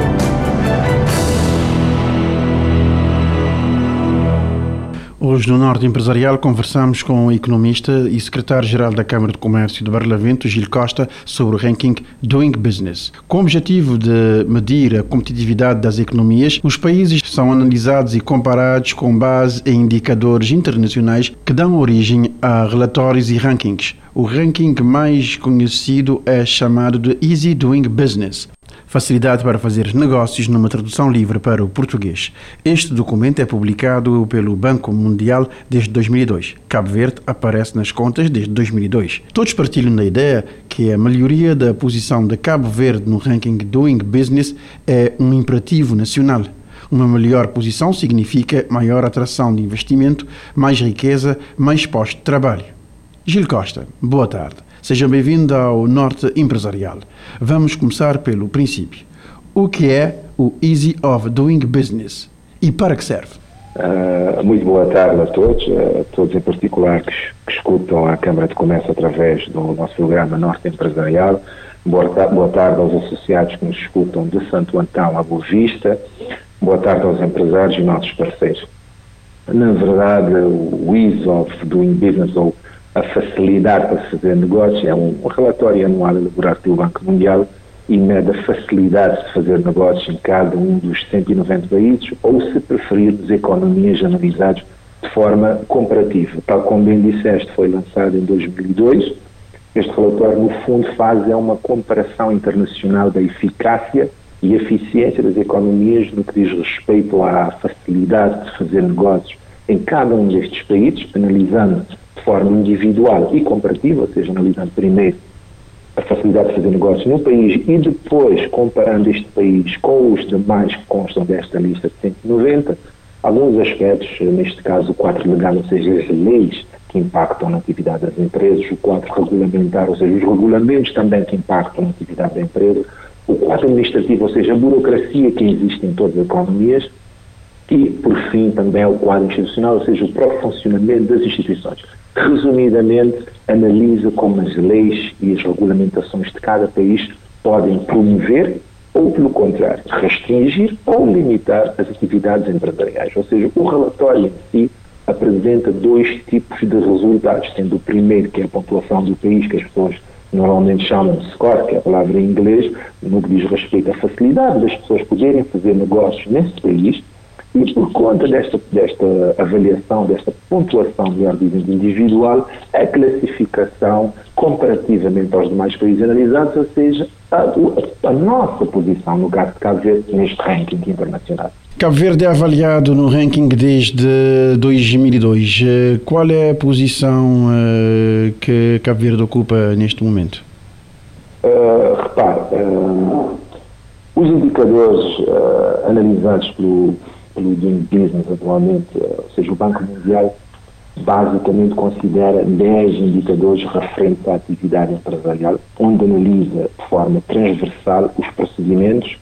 Hoje, no Norte Empresarial, conversamos com o economista e secretário-geral da Câmara de Comércio de Barlavento, Gil Costa, sobre o ranking Doing Business. Com o objetivo de medir a competitividade das economias, os países são analisados e comparados com base em indicadores internacionais que dão origem a relatórios e rankings. O ranking mais conhecido é chamado de Easy Doing Business facilidade para fazer negócios numa tradução livre para o português. Este documento é publicado pelo Banco Mundial desde 2002. Cabo Verde aparece nas contas desde 2002. Todos partilham da ideia que a melhoria da posição de Cabo Verde no ranking Doing Business é um imperativo nacional. Uma melhor posição significa maior atração de investimento, mais riqueza, mais postos de trabalho. Gil Costa, boa tarde. Seja bem-vindo ao Norte Empresarial. Vamos começar pelo princípio. O que é o Easy of Doing Business e para que serve? Uh, muito boa tarde a todos, a todos em particular que, que, escutam a Câmara de Comércio através do nosso programa Norte Empresarial. Boa, boa tarde aos associados que nos escutam de Santo Antão a Boa Vista, Boa tarde aos empresários e nossos parceiros. Na verdade, o Ease of Doing Business, ou a facilidade para fazer negócio, é um relatório anual elaborado pelo Banco Mundial e mede a facilidade de fazer negócios em cada um dos 190 países, ou, se preferirmos, economias analisadas de forma comparativa. Tal como bem disseste, foi lançado em 2002. Este relatório, no fundo, faz é uma comparação internacional da eficácia e eficiência das economias no que diz respeito à facilidade de fazer negócios em cada um destes países, analisando de forma individual e comparativa, ou seja, analisando primeiro a facilidade de fazer negócios no país e depois comparando este país com os demais que constam desta lista de 190, alguns aspectos, neste caso o quadro legal, ou seja, as leis que impactam na atividade das empresas, o quadro regulamentar, ou seja, os regulamentos também que impactam na atividade da empresa, o quadro administrativo, ou seja, a burocracia que existe em todas as economias, e, por fim, também o quadro institucional, ou seja, o próprio funcionamento das instituições. Resumidamente, analisa como as leis e as regulamentações de cada país podem promover ou, pelo contrário, restringir ou limitar as atividades empresariais. Ou seja, o relatório em si apresenta dois tipos de resultados, sendo o primeiro, que é a pontuação do país, que as pessoas normalmente chamam de score, que é a palavra em inglês, no que diz respeito à facilidade das pessoas poderem fazer negócios nesse país, e por conta desta, desta avaliação, desta pontuação, melhor dizendo, individual, a classificação comparativamente aos demais países analisados, ou seja, a, a nossa posição no caso de Cabo Verde neste ranking internacional. Cabo Verde é avaliado no ranking desde 2002. Eh, qual é a posição uh, que Cabo Verde ocupa neste momento? Uh, repare, uh, os indicadores uh, analisados pelo, pelo Doing Business atualmente, ou seja, o Banco Mundial basicamente considera 10 indicadores referentes à atividade empresarial, onde analisa de forma transversal os procedimentos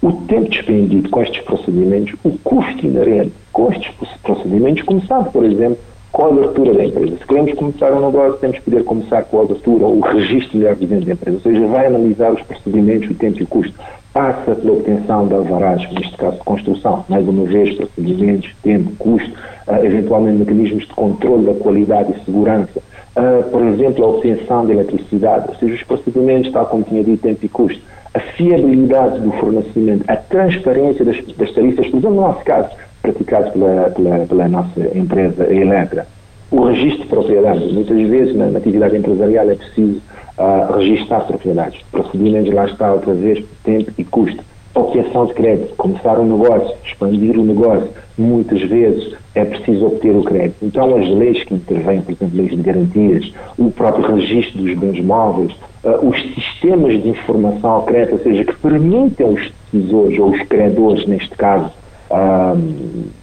o tempo despendido com estes procedimentos, o custo inerente com estes procedimentos, começando, por exemplo, com a abertura da empresa. Se queremos começar um negócio, temos que poder começar com a abertura ou o registro melhor dizendo da empresa, ou seja, vai analisar os procedimentos, o tempo e o custo. Passa pela obtenção de alvarás, neste caso de construção, mais uma vez, procedimentos, tempo, custo, uh, eventualmente mecanismos de controle da qualidade e segurança, uh, por exemplo, a obtenção de eletricidade, ou seja, os procedimentos, tal como tinha dito, tempo e custo. A fiabilidade do fornecimento, a transparência das, das tarifas, por exemplo, no nosso caso, praticados pela, pela, pela nossa empresa, Eletra. O registro de propriedades. Muitas vezes, na, na atividade empresarial, é preciso uh, registrar propriedades. Procedimentos, lá está, outra vez, tempo e custo. Obtenção de crédito, começar um negócio, expandir o negócio. Muitas vezes é preciso obter o crédito. Então, as leis que intervêm, por exemplo, leis de garantias, o próprio registro dos bens móveis, uh, os sistemas de informação ao crédito, ou seja, que permitem os decisores ou os credores, neste caso, uh,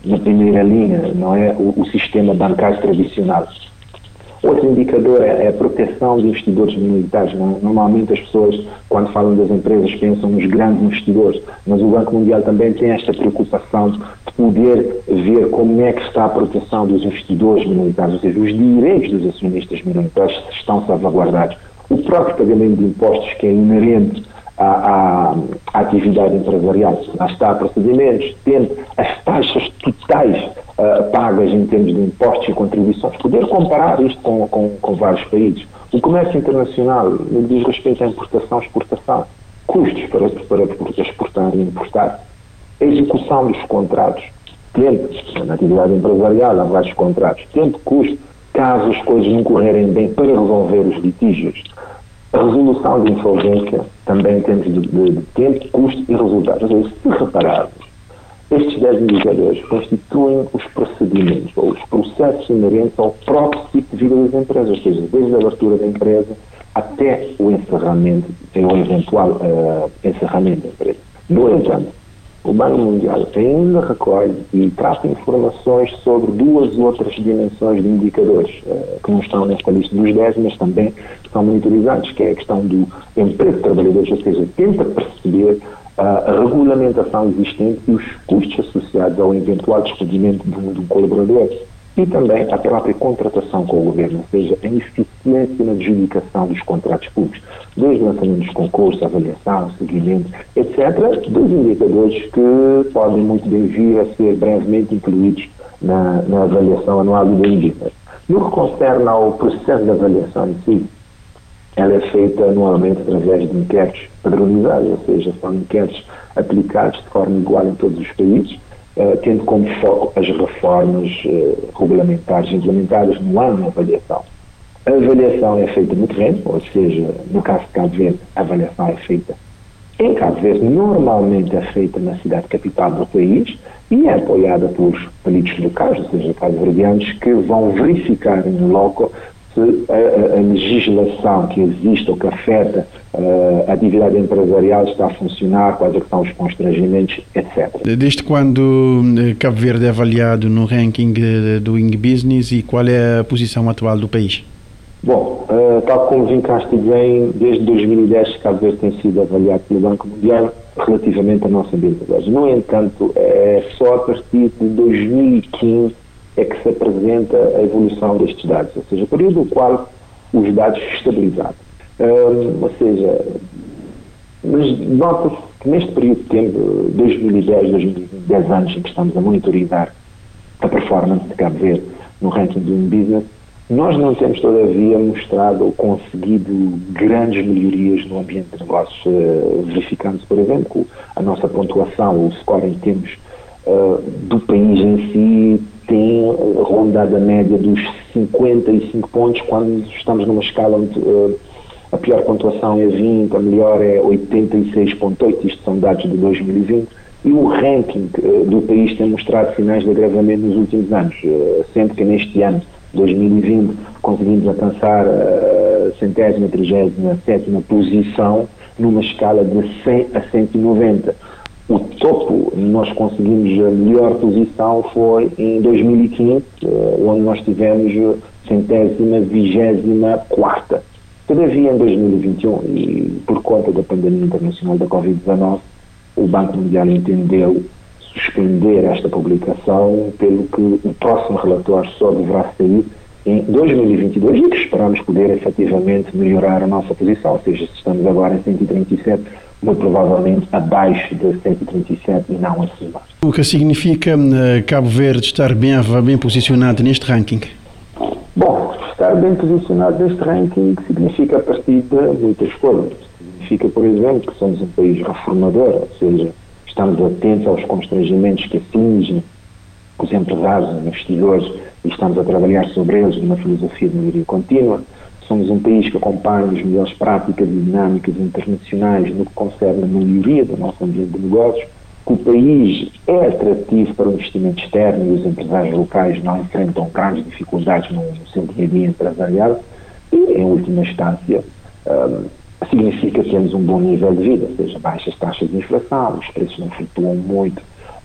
na primeira linha, não é? O, o, sistema bancário tradicional. Outro indicador é, é a proteção de investidores minoritários. Não? Normalmente as pessoas, quando falam das empresas, pensam nos grandes investidores, mas o Banco Mundial também tem esta preocupação de poder ver como é que está a proteção dos investidores minoritários, ou seja, os direitos dos acionistas minoritários estão salvaguardados o próprio pagamento de impostos que é inerente à, atividade empresarial. Lá está, procedimentos, tendo as taxas totais uh, pagas em termos de impostos e contribuições, poder comparar isto com, com, com vários países. O comércio internacional no diz respeito à importação exportação, custos para, para exportar e importar, a execução dos contratos, tempo, na atividade empresarial há vários contratos, tempo, custo, caso as coisas não correrem bem para resolver os litígios. A resolução de insolvência também tem de, de, de tempo, custo e resultados. Ou seja, se repararmos, estes 10 indicadores constituem os procedimentos ou os processos inerentes ao próprio ciclo de vida das empresas, ou seja, desde a abertura da empresa até o encerramento, o eventual uh, encerramento da empresa. No entanto, o Banco Mundial ainda recolhe e trata informações sobre duas outras dimensões de indicadores, uh, que não estão nesta lista dos 10, mas também são monitorizados, que é a questão do emprego de trabalhadores, ou seja, tenta perceber uh, a regulamentação existente e os custos associados ao eventual despedimento de de um colaborador. E também a própria contratação com o governo, ou seja, a eficiência na adjudicação dos contratos públicos, desde o lançamento dos concursos, avaliação, seguimento, etc., dos indicadores que podem muito bem vir a ser brevemente incluídos na, na avaliação anual do INDICA. No que concerne ao processo de avaliação em si, ela é feita anualmente através de inquéritos padronizados, ou seja, são inquéritos aplicados de forma igual em todos os países, uh, tendo como foco as reformas uh, regulamentares implementadas no ano de avaliação. A avaliação é feita no terreno, ou seja, no caso de Cabo Verde, a avaliação é feita em Cabo Verde, normalmente é feita na cidade capital do país e é apoiada por peritos locais, ou seja, cabo-verdianos, que vão verificar em loco se a, a, legislação que existe ou que afeta uh, a atividade empresarial está a funcionar, quais é são os constrangimentos, etc. Desde quando eh, Cabo Verde é avaliado no ranking eh, do Ing Business e qual é a posição atual do país? Bom, uh, tal como vincaste bem, desde 2010 Cabo Verde tem sido avaliado pelo Banco Mundial relativamente à nossa ambientalidade. No entanto, é só a partir de 2015 é que se apresenta a evolução destes dados, ou seja, o período no qual os dados estabilizaram. Um, ou seja, mas nota-se que neste período de tempo, 2010, 2020, 10 anos em que estamos a monitorizar a performance de Cabo Verde no ranking do Business, nós não temos todavia mostrado ou conseguido grandes melhorias no ambiente de negócios, uh, verificando-se, por exemplo, a nossa pontuação, o score em termos uh, do país em si tem rondado a média dos 55 pontos, quando estamos numa escala onde uh, a pior pontuação é 20, a melhor é 86,8, isto são dados de 2020, e o ranking uh, do país tem mostrado sinais de agravamento nos últimos anos, uh, sempre que neste ano, 2020, conseguimos alcançar a centésima, trigésima, sétima posição numa escala de 100 a 190 o topo, nós conseguimos a melhor posição foi em 2015, eh, onde nós tivemos centésima, vigésima quarta. Todavia, em 2021, e por conta da pandemia internacional da Covid-19, o Banco Mundial entendeu suspender esta publicação, pelo que o próximo relatório só deverá sair em 2022 e que esperamos poder efetivamente melhorar a nossa posição, ou seja, se estamos agora em 137, muito provavelmente abaixo de 137 e não acima. O que significa uh, Cabo Verde estar bem, bem posicionado neste ranking? Bom, estar bem posicionado neste ranking significa a partir de muitas coisas. Significa, por exemplo, que somos um país reformador, ou seja, estamos atentos aos constrangimentos que atingem os empresários, os investidores, e estamos a trabalhar sobre eles numa filosofia de melhoria contínua Somos um país que acompanha as melhores práticas e dinâmicas internacionais no que concerne a melhoria do nosso ambiente de negócios, que o país é atrativo para o investimento externo e os empresários locais não enfrentam grandes dificuldades no, seu dia a dia empresarial. E, em última instância, um, significa que temos um bom nível de vida, ou seja, baixas taxas de inflação, os preços não flutuam muito,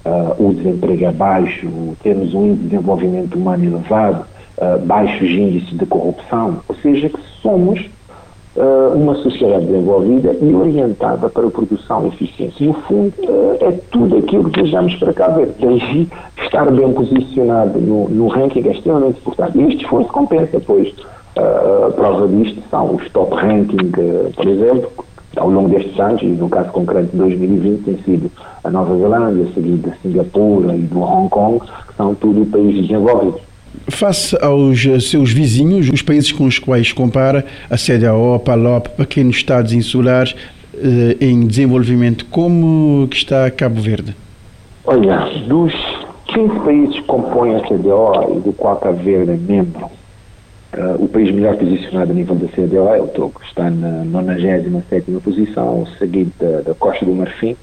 uh, o desemprego é baixo, temos um desenvolvimento humano elevado, uh, baixos índices de corrupção, ou seja, que somos uh, uma sociedade desenvolvida e orientada para a produção e eficiência. No fundo, uh, é tudo aquilo que desejamos para cá ver. Daí estar bem posicionado no, no ranking é extremamente importante. E este esforço compensa, pois a prova disto são os top ranking, por exemplo, ao longo destes anos, e no caso concreto de 2020, tem sido a Nova Zelândia, seguida de Singapura e do Hong Kong, que são tudo países desenvolvidos. Face aos seus vizinhos, os países com os quais compara, a CDAO, a PALOP, pequenos estados insulares eh, em desenvolvimento, como que está Cabo Verde? Olha, dos 15 países que compõem a CDO e do qual Cabo Verde é membro, uh, o país melhor posicionado a nível da CDO é o Togo, está na 97 posição, seguido da, da Costa do Marfim,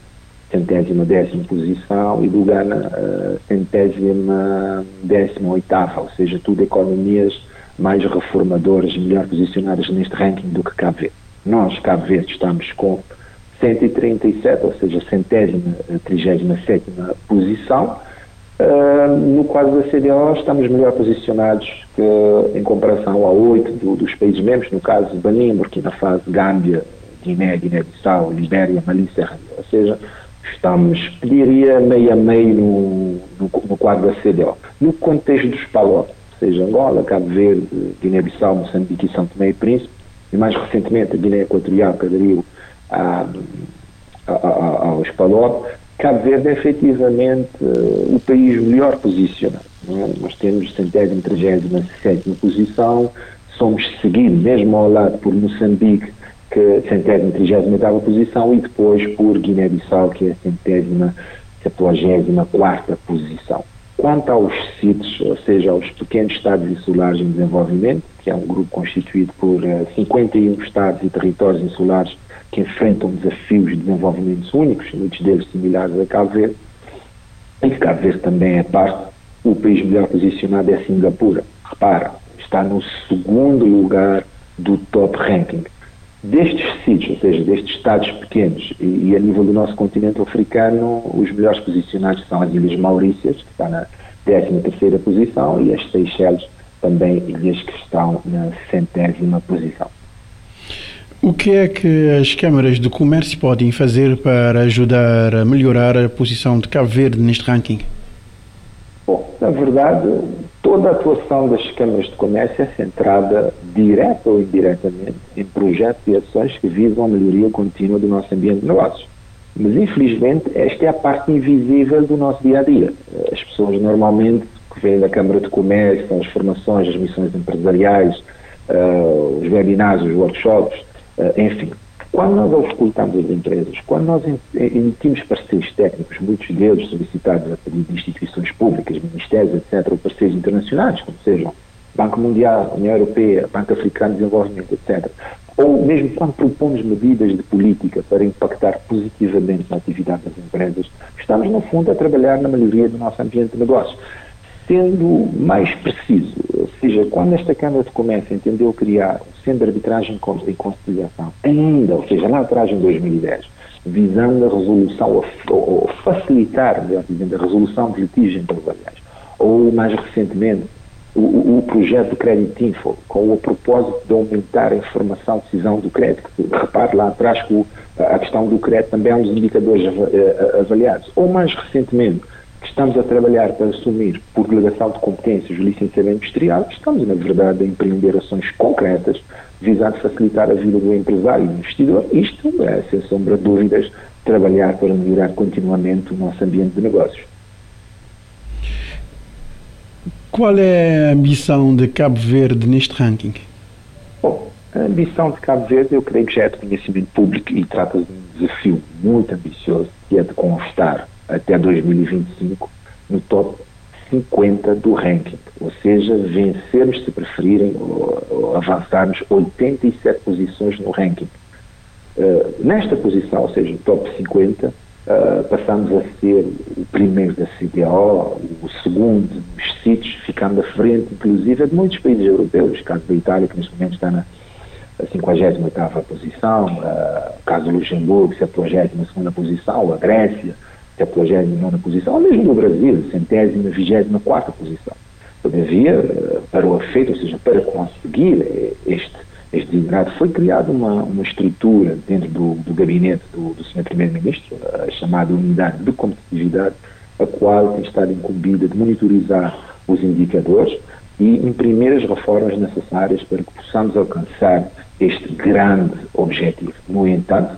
centésima décima posição e do Ghana uh, centésima décima oitava, ou seja, tudo economias mais reformadoras, melhor posicionadas neste ranking do que Cabo Verde. Nós, Cabo Verde, estamos com 137, ou seja, centésima, eh, trigésima sétima posição. Uh, no caso da CDO, estamos melhor posicionados que, em comparação a oito do, dos países membros, no caso Benin, Burkina Faso, Gâmbia, Guiné, Guiné-Bissau, Libéria, Serra, ou seja, estamos, diria, meio a meio no, no, no quadro da CDO. No contexto dos PALOP, seja Angola, Cabo Verde, Guiné-Bissau, Moçambique e São Tomé e Príncipe, e mais recentemente a Guiné Equatorial, que aderiu aos PALOP, Cabo Verde é efetivamente uh, o país melhor posicionado. É? Nós temos centésima, trigésima, sétima posição, somos seguidos mesmo ao lado por Moçambique, que é centésima, trigésima oitava posição, e depois por Guiné-Bissau, que é a centésima, septuagésima quarta posição. Quanto aos CITES, ou seja, aos pequenos Estados insulares em desenvolvimento, que é um grupo constituído por uh, eh, 51 Estados e territórios insulares que enfrentam desafios de desenvolvimento únicos, muitos deles similares a Cabo Verde, e que Cabo Verde também é parte, o país melhor posicionado é Singapura. Repara, está no segundo lugar do top ranking. Destes sítios, ou seja, destes estados pequenos, e, e, a nível do nosso continente africano, os melhores posicionados são as Ilhas Maurícias, que está na 13 terceira posição, e as Seychelles, também ilhas que estão na centésima posição. O que é que as câmaras de comércio podem fazer para ajudar a melhorar a posição de Cabo Verde neste ranking? Bom, na verdade, toda a atuação das câmaras de comércio é centrada, direta ou indiretamente, em projetos e ações que visam a melhoria contínua do nosso ambiente de negócios. Mas, infelizmente, esta é a parte invisível do nosso dia a dia. As pessoas normalmente que vêm da Câmara de Comércio, as formações, as missões empresariais, uh, os webinars, os workshops, uh, enfim. Quando nós auscultamos as empresas, quando nós emitimos parceiros técnicos, muitos deles solicitados a pedido de instituições públicas, ministérios, etc., ou parceiros internacionais, como sejam Banco Mundial, União Europeia, Banco Africano de Desenvolvimento, etc., ou mesmo quando propomos medidas de política para impactar positivamente na atividade das empresas, estamos, no fundo, a trabalhar na melhoria do nosso ambiente de negócios. Sendo mais preciso, ou seja, quando esta Câmara de Comércio entendeu criar o Centro de Arbitragem e Conciliação, ainda, ou seja, lá atrás em 2010, visando a resolução, ou, facilitar, melhor dizendo, a resolução de litígios empresariais, ou mais recentemente, o, o, projeto do Crédito Info, com o propósito de aumentar a informação de decisão do crédito. Repare lá atrás que a questão do crédito também é um dos indicadores eh, avaliados. Ou mais recentemente, que estamos a trabalhar para assumir por delegação de competências o licenciamento industrial, estamos, na verdade, a empreender ações concretas visando facilitar a vida do empresário e do investidor. Isto é, sem sombra de dúvidas, trabalhar para melhorar continuamente o nosso ambiente de negócios. Qual é a ambição de Cabo Verde neste ranking? Bom, a ambição de Cabo Verde eu creio que já é de conhecimento público e trata-se de um desafio muito ambicioso, que é de constar até 2025 no top 50 do ranking, ou seja, vencermos, se preferirem, avançarmos 87 posições no ranking. Uh, nesta posição, ou seja, top 50, uh, eh, passamos a ser o primeiro da CDO, o segundo dos sítios, ficando à frente, inclusive, de muitos países europeus, caso da Itália, que neste momento está na 58ª posição, uh, caso do Luxemburgo, 72ª posição, a Grécia, 79 posição, ou mesmo no Brasil, centésima, vigésima quarta posição. Todavia, eh, para o efeito, ou seja, para conseguir eh, este, este designado, foi criada uma, uma estrutura dentro do, do gabinete do, do Sr. Primeiro-Ministro, a chamada Unidade de Competitividade, a qual tem estado incumbida de monitorizar os indicadores e imprimir as reformas necessárias para que possamos alcançar este grande objetivo. No entanto,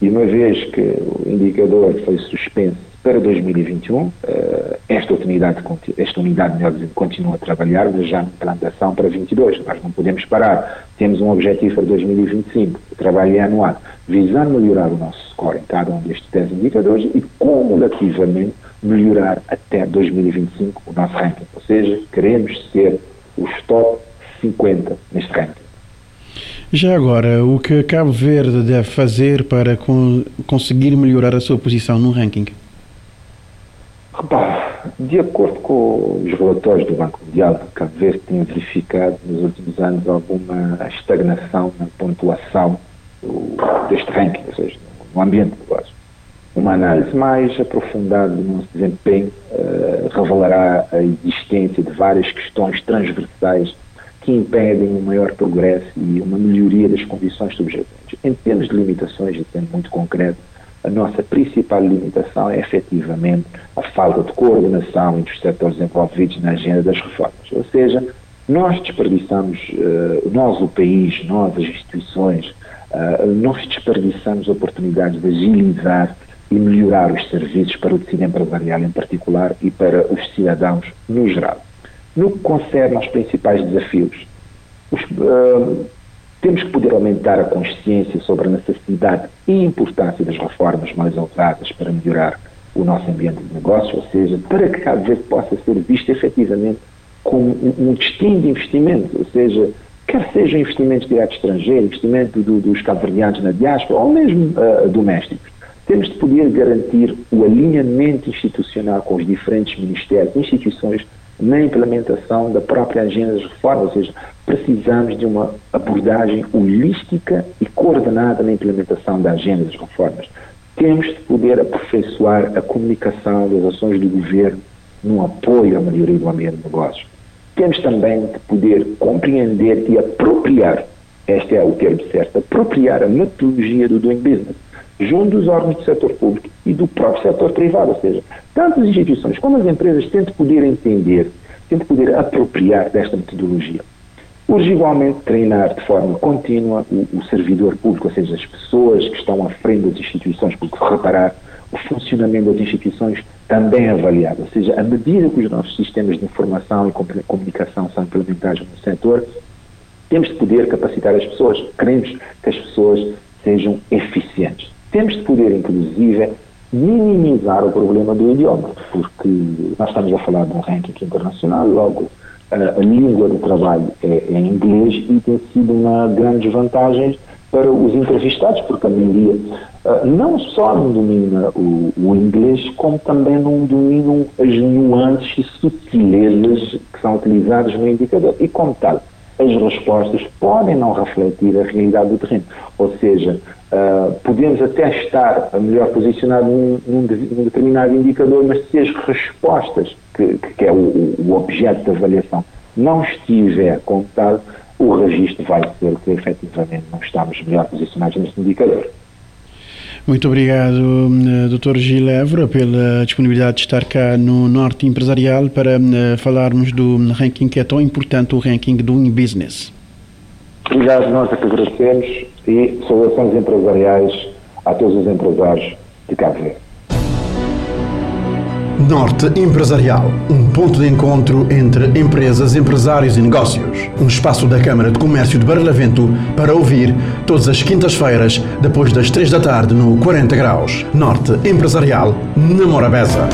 e uma vez que o indicador foi suspenso para 2021, eh, esta unidade, esta unidade melhor dizendo, continua a trabalhar já na implantação para 22. Nós não podemos parar. Temos um objetivo para 2025, o trabalho é anual, visando melhorar o nosso score em cada um destes 10 indicadores e, cumulativamente, melhorar até 2025 o nosso ranking. Ou seja, queremos ser os top 50 neste ranking. Já agora, o que Cabo Verde deve fazer para con conseguir melhorar a sua posição no ranking? De acordo com os relatórios do Banco Mundial, Cabo Verde tem verificado nos últimos anos alguma estagnação na pontuação do, deste ranking, ou seja, no ambiente de negócio. Uma análise mais aprofundada do nosso desempenho uh, revelará a existência de várias questões transversais que impedem um maior progresso e uma melhoria das condições subjacentes. Em termos de limitações, e sendo muito concreto, a nossa principal limitação é efetivamente a falta de coordenação entre os setores envolvidos na agenda das reformas. Ou seja, nós desperdiçamos, uh, nós, o país, nós, as instituições, uh, nós desperdiçamos oportunidades de agilizar e melhorar os serviços para o tecido empresarial em particular e para os cidadãos no geral. No que concerne aos principais desafios, os, uh, temos que poder aumentar a consciência sobre a necessidade e importância das reformas mais ousadas para melhorar o nosso ambiente de negócios, ou seja, para que cada vez possa ser visto efetivamente como um, um destino de investimento, ou seja, quer seja investimentos diretos estrangeiros, investimento do, dos cabo-verdianos na diáspora ou mesmo uh, domésticos. Temos de poder garantir o alinhamento institucional com os diferentes ministérios, instituições na implementação da própria agenda das reformas, ou seja, precisamos de uma abordagem holística e coordenada na implementação da agenda das reformas. Temos de poder aperfeiçoar a comunicação das ações do governo no apoio à melhoria do ambiente de negócios. Temos também de poder compreender e apropriar, este é o termo certo, apropriar a metodologia do doing business, junto dos órgãos do setor público e do próprio setor privado, ou seja, tanto as instituições como as empresas têm de poder entender, têm de poder apropriar desta metodologia. Urge igualmente treinar de forma contínua o, o, servidor público, ou seja, as pessoas que estão à frente das instituições, porque reparar o funcionamento das instituições também é avaliado, ou seja, à medida que os nossos sistemas de informação e comunicação são implementados no setor, temos de poder capacitar as pessoas, queremos que as pessoas sejam eficientes. Temos de poder, inclusive, minimizar o problema do idioma, porque nós estamos a falar de um ranking internacional, logo a, a língua do trabalho é, é em inglês e tem sido uma grande vantagem para os entrevistados, porque a maioria uh, não só não domina o, o, inglês, como também não dominam as nuances e sutilezas que são utilizadas no indicador. E como tal, as respostas podem não refletir a realidade do terreno. Ou seja, uh, podemos até estar melhor posicionado num, num, determinado indicador, mas se as respostas, que, que é o, o objeto da avaliação, não estiver tal, o registro vai ser que efetivamente não estamos melhor posicionados neste indicador. Muito obrigado, eh, Dr. Gil Évora, pela disponibilidade de estar cá no Norte Empresarial para eh, falarmos do ranking que é tão importante, o ranking do Business. Obrigado, nós é que agradecemos e saudações empresariais a todos os empresários de Cabo Verde. Norte Empresarial, um ponto de encontro entre empresas, empresários e negócios. Um espaço da Câmara de Comércio de Barlavento para ouvir todas as quintas-feiras, depois das três da tarde, no 40 Graus. Norte Empresarial, na Morabeza.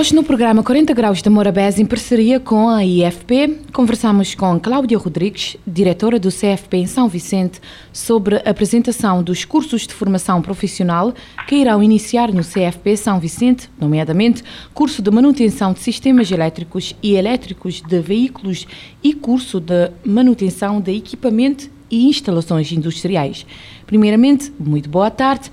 Hoje, no programa 40 Graus de Morabés, em parceria com a IFP, conversamos com Cláudia Rodrigues, diretora do CFP em São Vicente, sobre a apresentação dos cursos de formação profissional que irão iniciar no CFP São Vicente, nomeadamente curso de manutenção de sistemas elétricos e elétricos de veículos e curso de manutenção de equipamento e instalações industriais. Primeiramente, muito boa tarde.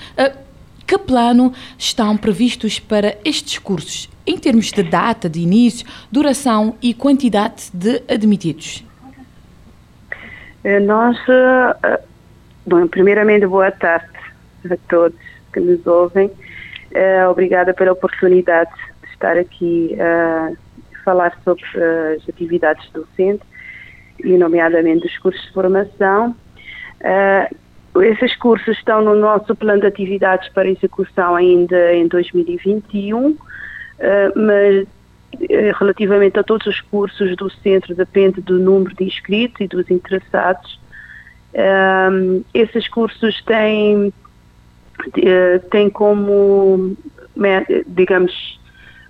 Que plano estão previstos para estes cursos em termos de data de início, duração e quantidade de admitidos? Eh, nós, eh, bom, primeiramente, boa tarde a todos que nos ouvem. Eh, obrigada pela oportunidade de estar aqui a falar sobre as atividades docentes e, nomeadamente, os cursos de formação. Esses cursos estão no nosso plano de atividades para execução ainda em 2021 ah, mas eh, relativamente a todos os cursos do centro depende do número de inscritos e dos interessados. Um, esses cursos têm, eh, têm como, digamos,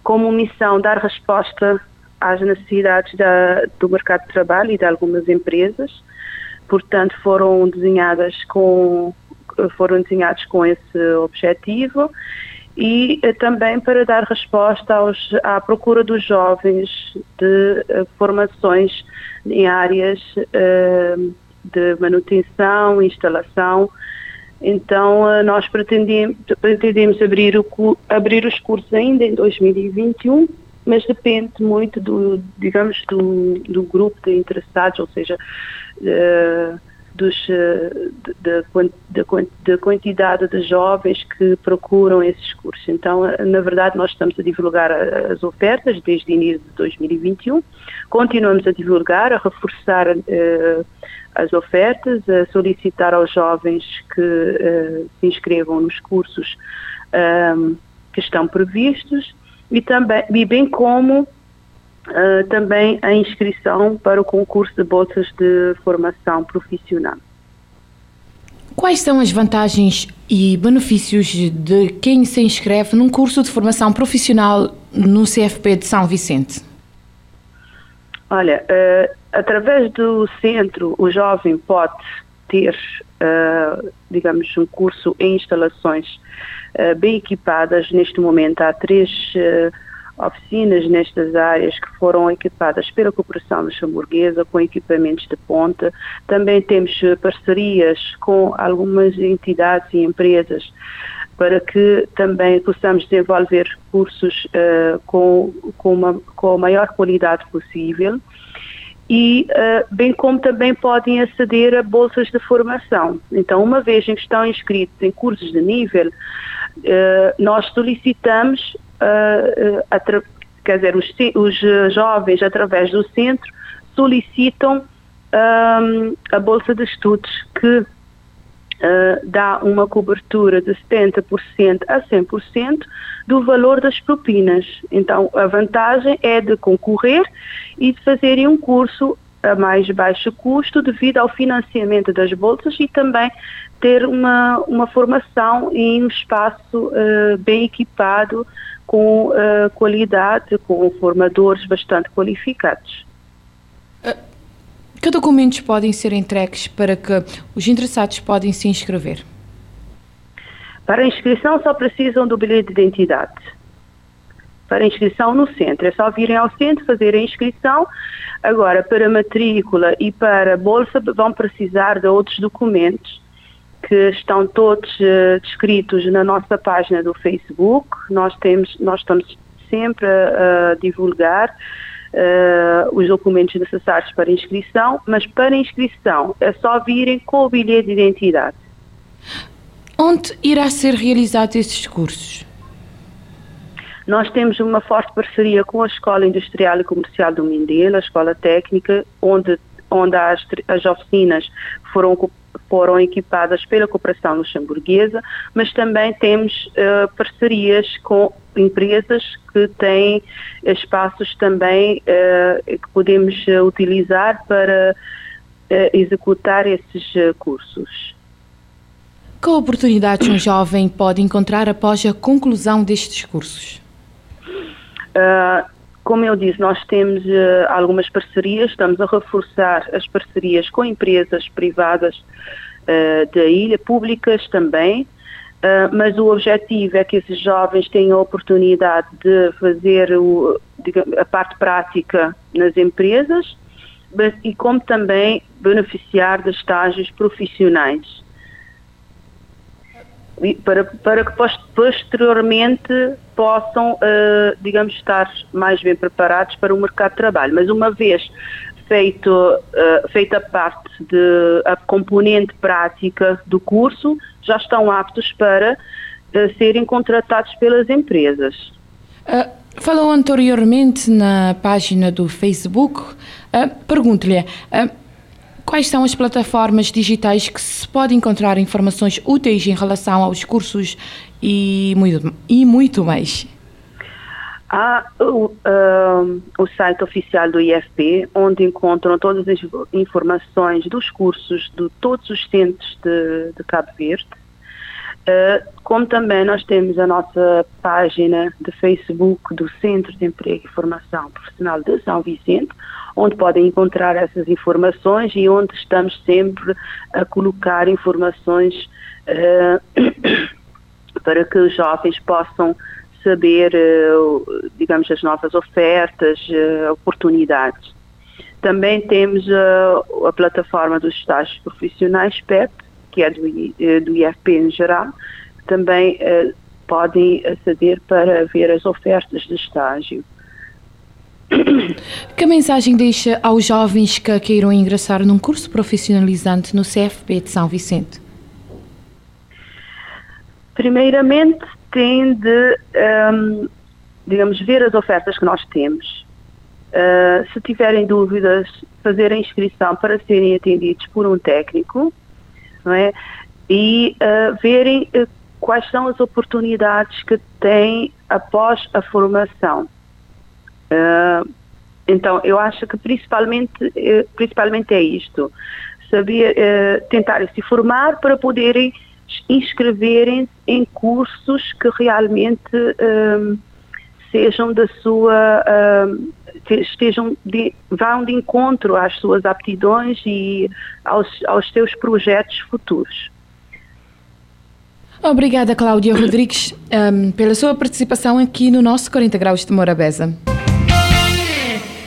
como missão dar resposta às necessidades da, do mercado de trabalho e de algumas empresas. Portanto, foram desenhadas com foram desenhados com esse objetivo e eh, também para dar resposta aos, à procura dos jovens de uh, formações em áreas uh, de manutenção, instalação. Então, nós pretendemos, pretendemos abrir, o, abrir os cursos ainda em 2021, mas depende muito do, digamos, do, do grupo de interessados, ou seja, dos, da quantidade de jovens que procuram esses cursos. Então, na verdade, nós estamos a divulgar as ofertas desde o início de 2021, continuamos a divulgar, a reforçar as ofertas, a solicitar aos jovens que se inscrevam nos cursos que estão previstos e, também, e bem como uh, também a inscrição para o concurso de bolsas de formação profissional. Quais são as vantagens e benefícios de quem se inscreve num curso de formação profissional no CFP de São Vicente? Olha, uh, através do centro, o jovem pode ter, uh, digamos, um curso em instalações uh, bem equipadas. Neste momento há três oficinas nestas áreas que foram equipadas pela cooperação luxemburguesa com equipamentos de ponta. Também temos eh, parcerias com algumas entidades e empresas para que também possamos desenvolver cursos uh, com, com, uma, com a maior qualidade possível e uh, bem como também podem aceder a bolsas de formação. Então, uma vez que estão inscritos em cursos de nível, uh, nós solicitamos quer dizer, os, os, jovens, através do centro, solicitam um, a Bolsa de Estudos, que uh, dá uma cobertura de 70% a 100% do valor das propinas. Então, a vantagem é de concorrer e de fazerem um curso a mais baixo custo devido ao financiamento das bolsas e também ter uma, uma formação em um espaço uh, bem equipado com uh, qualidade, com formadores bastante qualificados. Uh, que documentos podem ser entregues para que os interessados podem se inscrever? Para a inscrição só precisam do bilhete de identidade. Para a inscrição no centro, é só virem ao centro fazer a inscrição. Agora, para matrícula e para bolsa, vão precisar de outros documentos que estão todos uh, descritos na nossa página do Facebook. Nós, temos, nós estamos sempre a, a divulgar uh, os documentos necessários para inscrição, mas para inscrição é só virem com o bilhete de identidade. Onde irá ser realizado esses cursos? Nós temos uma forte parceria com a Escola Industrial e Comercial do Mindelo, a Escola Técnica, onde, onde as, as oficinas foram foram equipadas pela cooperação luxemburguesa, mas também temos uh, parcerias com empresas que têm espaços também uh, que podemos utilizar para uh, executar esses cursos. Que oportunidades um jovem pode encontrar após a conclusão destes cursos? Como eu disse, nós temos uh, algumas parcerias, estamos a reforçar as parcerias com empresas privadas uh, da ilha, públicas também, uh, mas o objetivo é que esses jovens tenham a oportunidade de fazer o, digamos, a parte prática nas empresas mas, e como também beneficiar de estágios profissionais para, para que posteriormente possam, uh, digamos, estar mais bem preparados para o mercado de trabalho. Mas uma vez feito, uh, feita parte de a componente prática do curso, já estão aptos para uh, serem contratados pelas empresas. Uh, falou anteriormente na página do Facebook. Uh, Pergunto-lhe Quais são as plataformas digitais que se pode encontrar informações úteis em relação aos cursos e muito, e muito mais? Há o, uh, o site oficial do IFP, onde encontram todas as informações dos cursos de todos os centros de, de Cabo Verde. Uh, como também nós temos a nossa página de Facebook do Centro de Emprego e Formação Profissional de São Vicente, onde podem encontrar essas informações e onde estamos sempre a colocar informações uh, *coughs* para que os jovens possam saber, uh, digamos, as novas ofertas, uh, oportunidades. Também temos a plataforma dos estágios profissionais PEP, que é do, do IFP em geral, também podem aceder para ver as ofertas de estágio. Que mensagem deixa aos jovens que queiram ingressar num curso profissionalizante no CFP de São Vicente? Primeiramente, tem de, um, digamos, ver as ofertas que nós temos. Uh, se tiverem dúvidas, fazer a inscrição para serem atendidos por um técnico, não é? E uh, verem uh, quais são as oportunidades que têm após a formação. Uh, então, eu acho que principalmente, eh, principalmente é isto, saber uh, tentar se formar para poderem inscreverem em cursos que realmente uh, sejam da sua estejam de, vão de encontro às suas aptidões e aos, aos seus projetos futuros. Obrigada, Cláudia Rodrigues, um, pela sua participação aqui no nosso 40 Graus de Morabeza.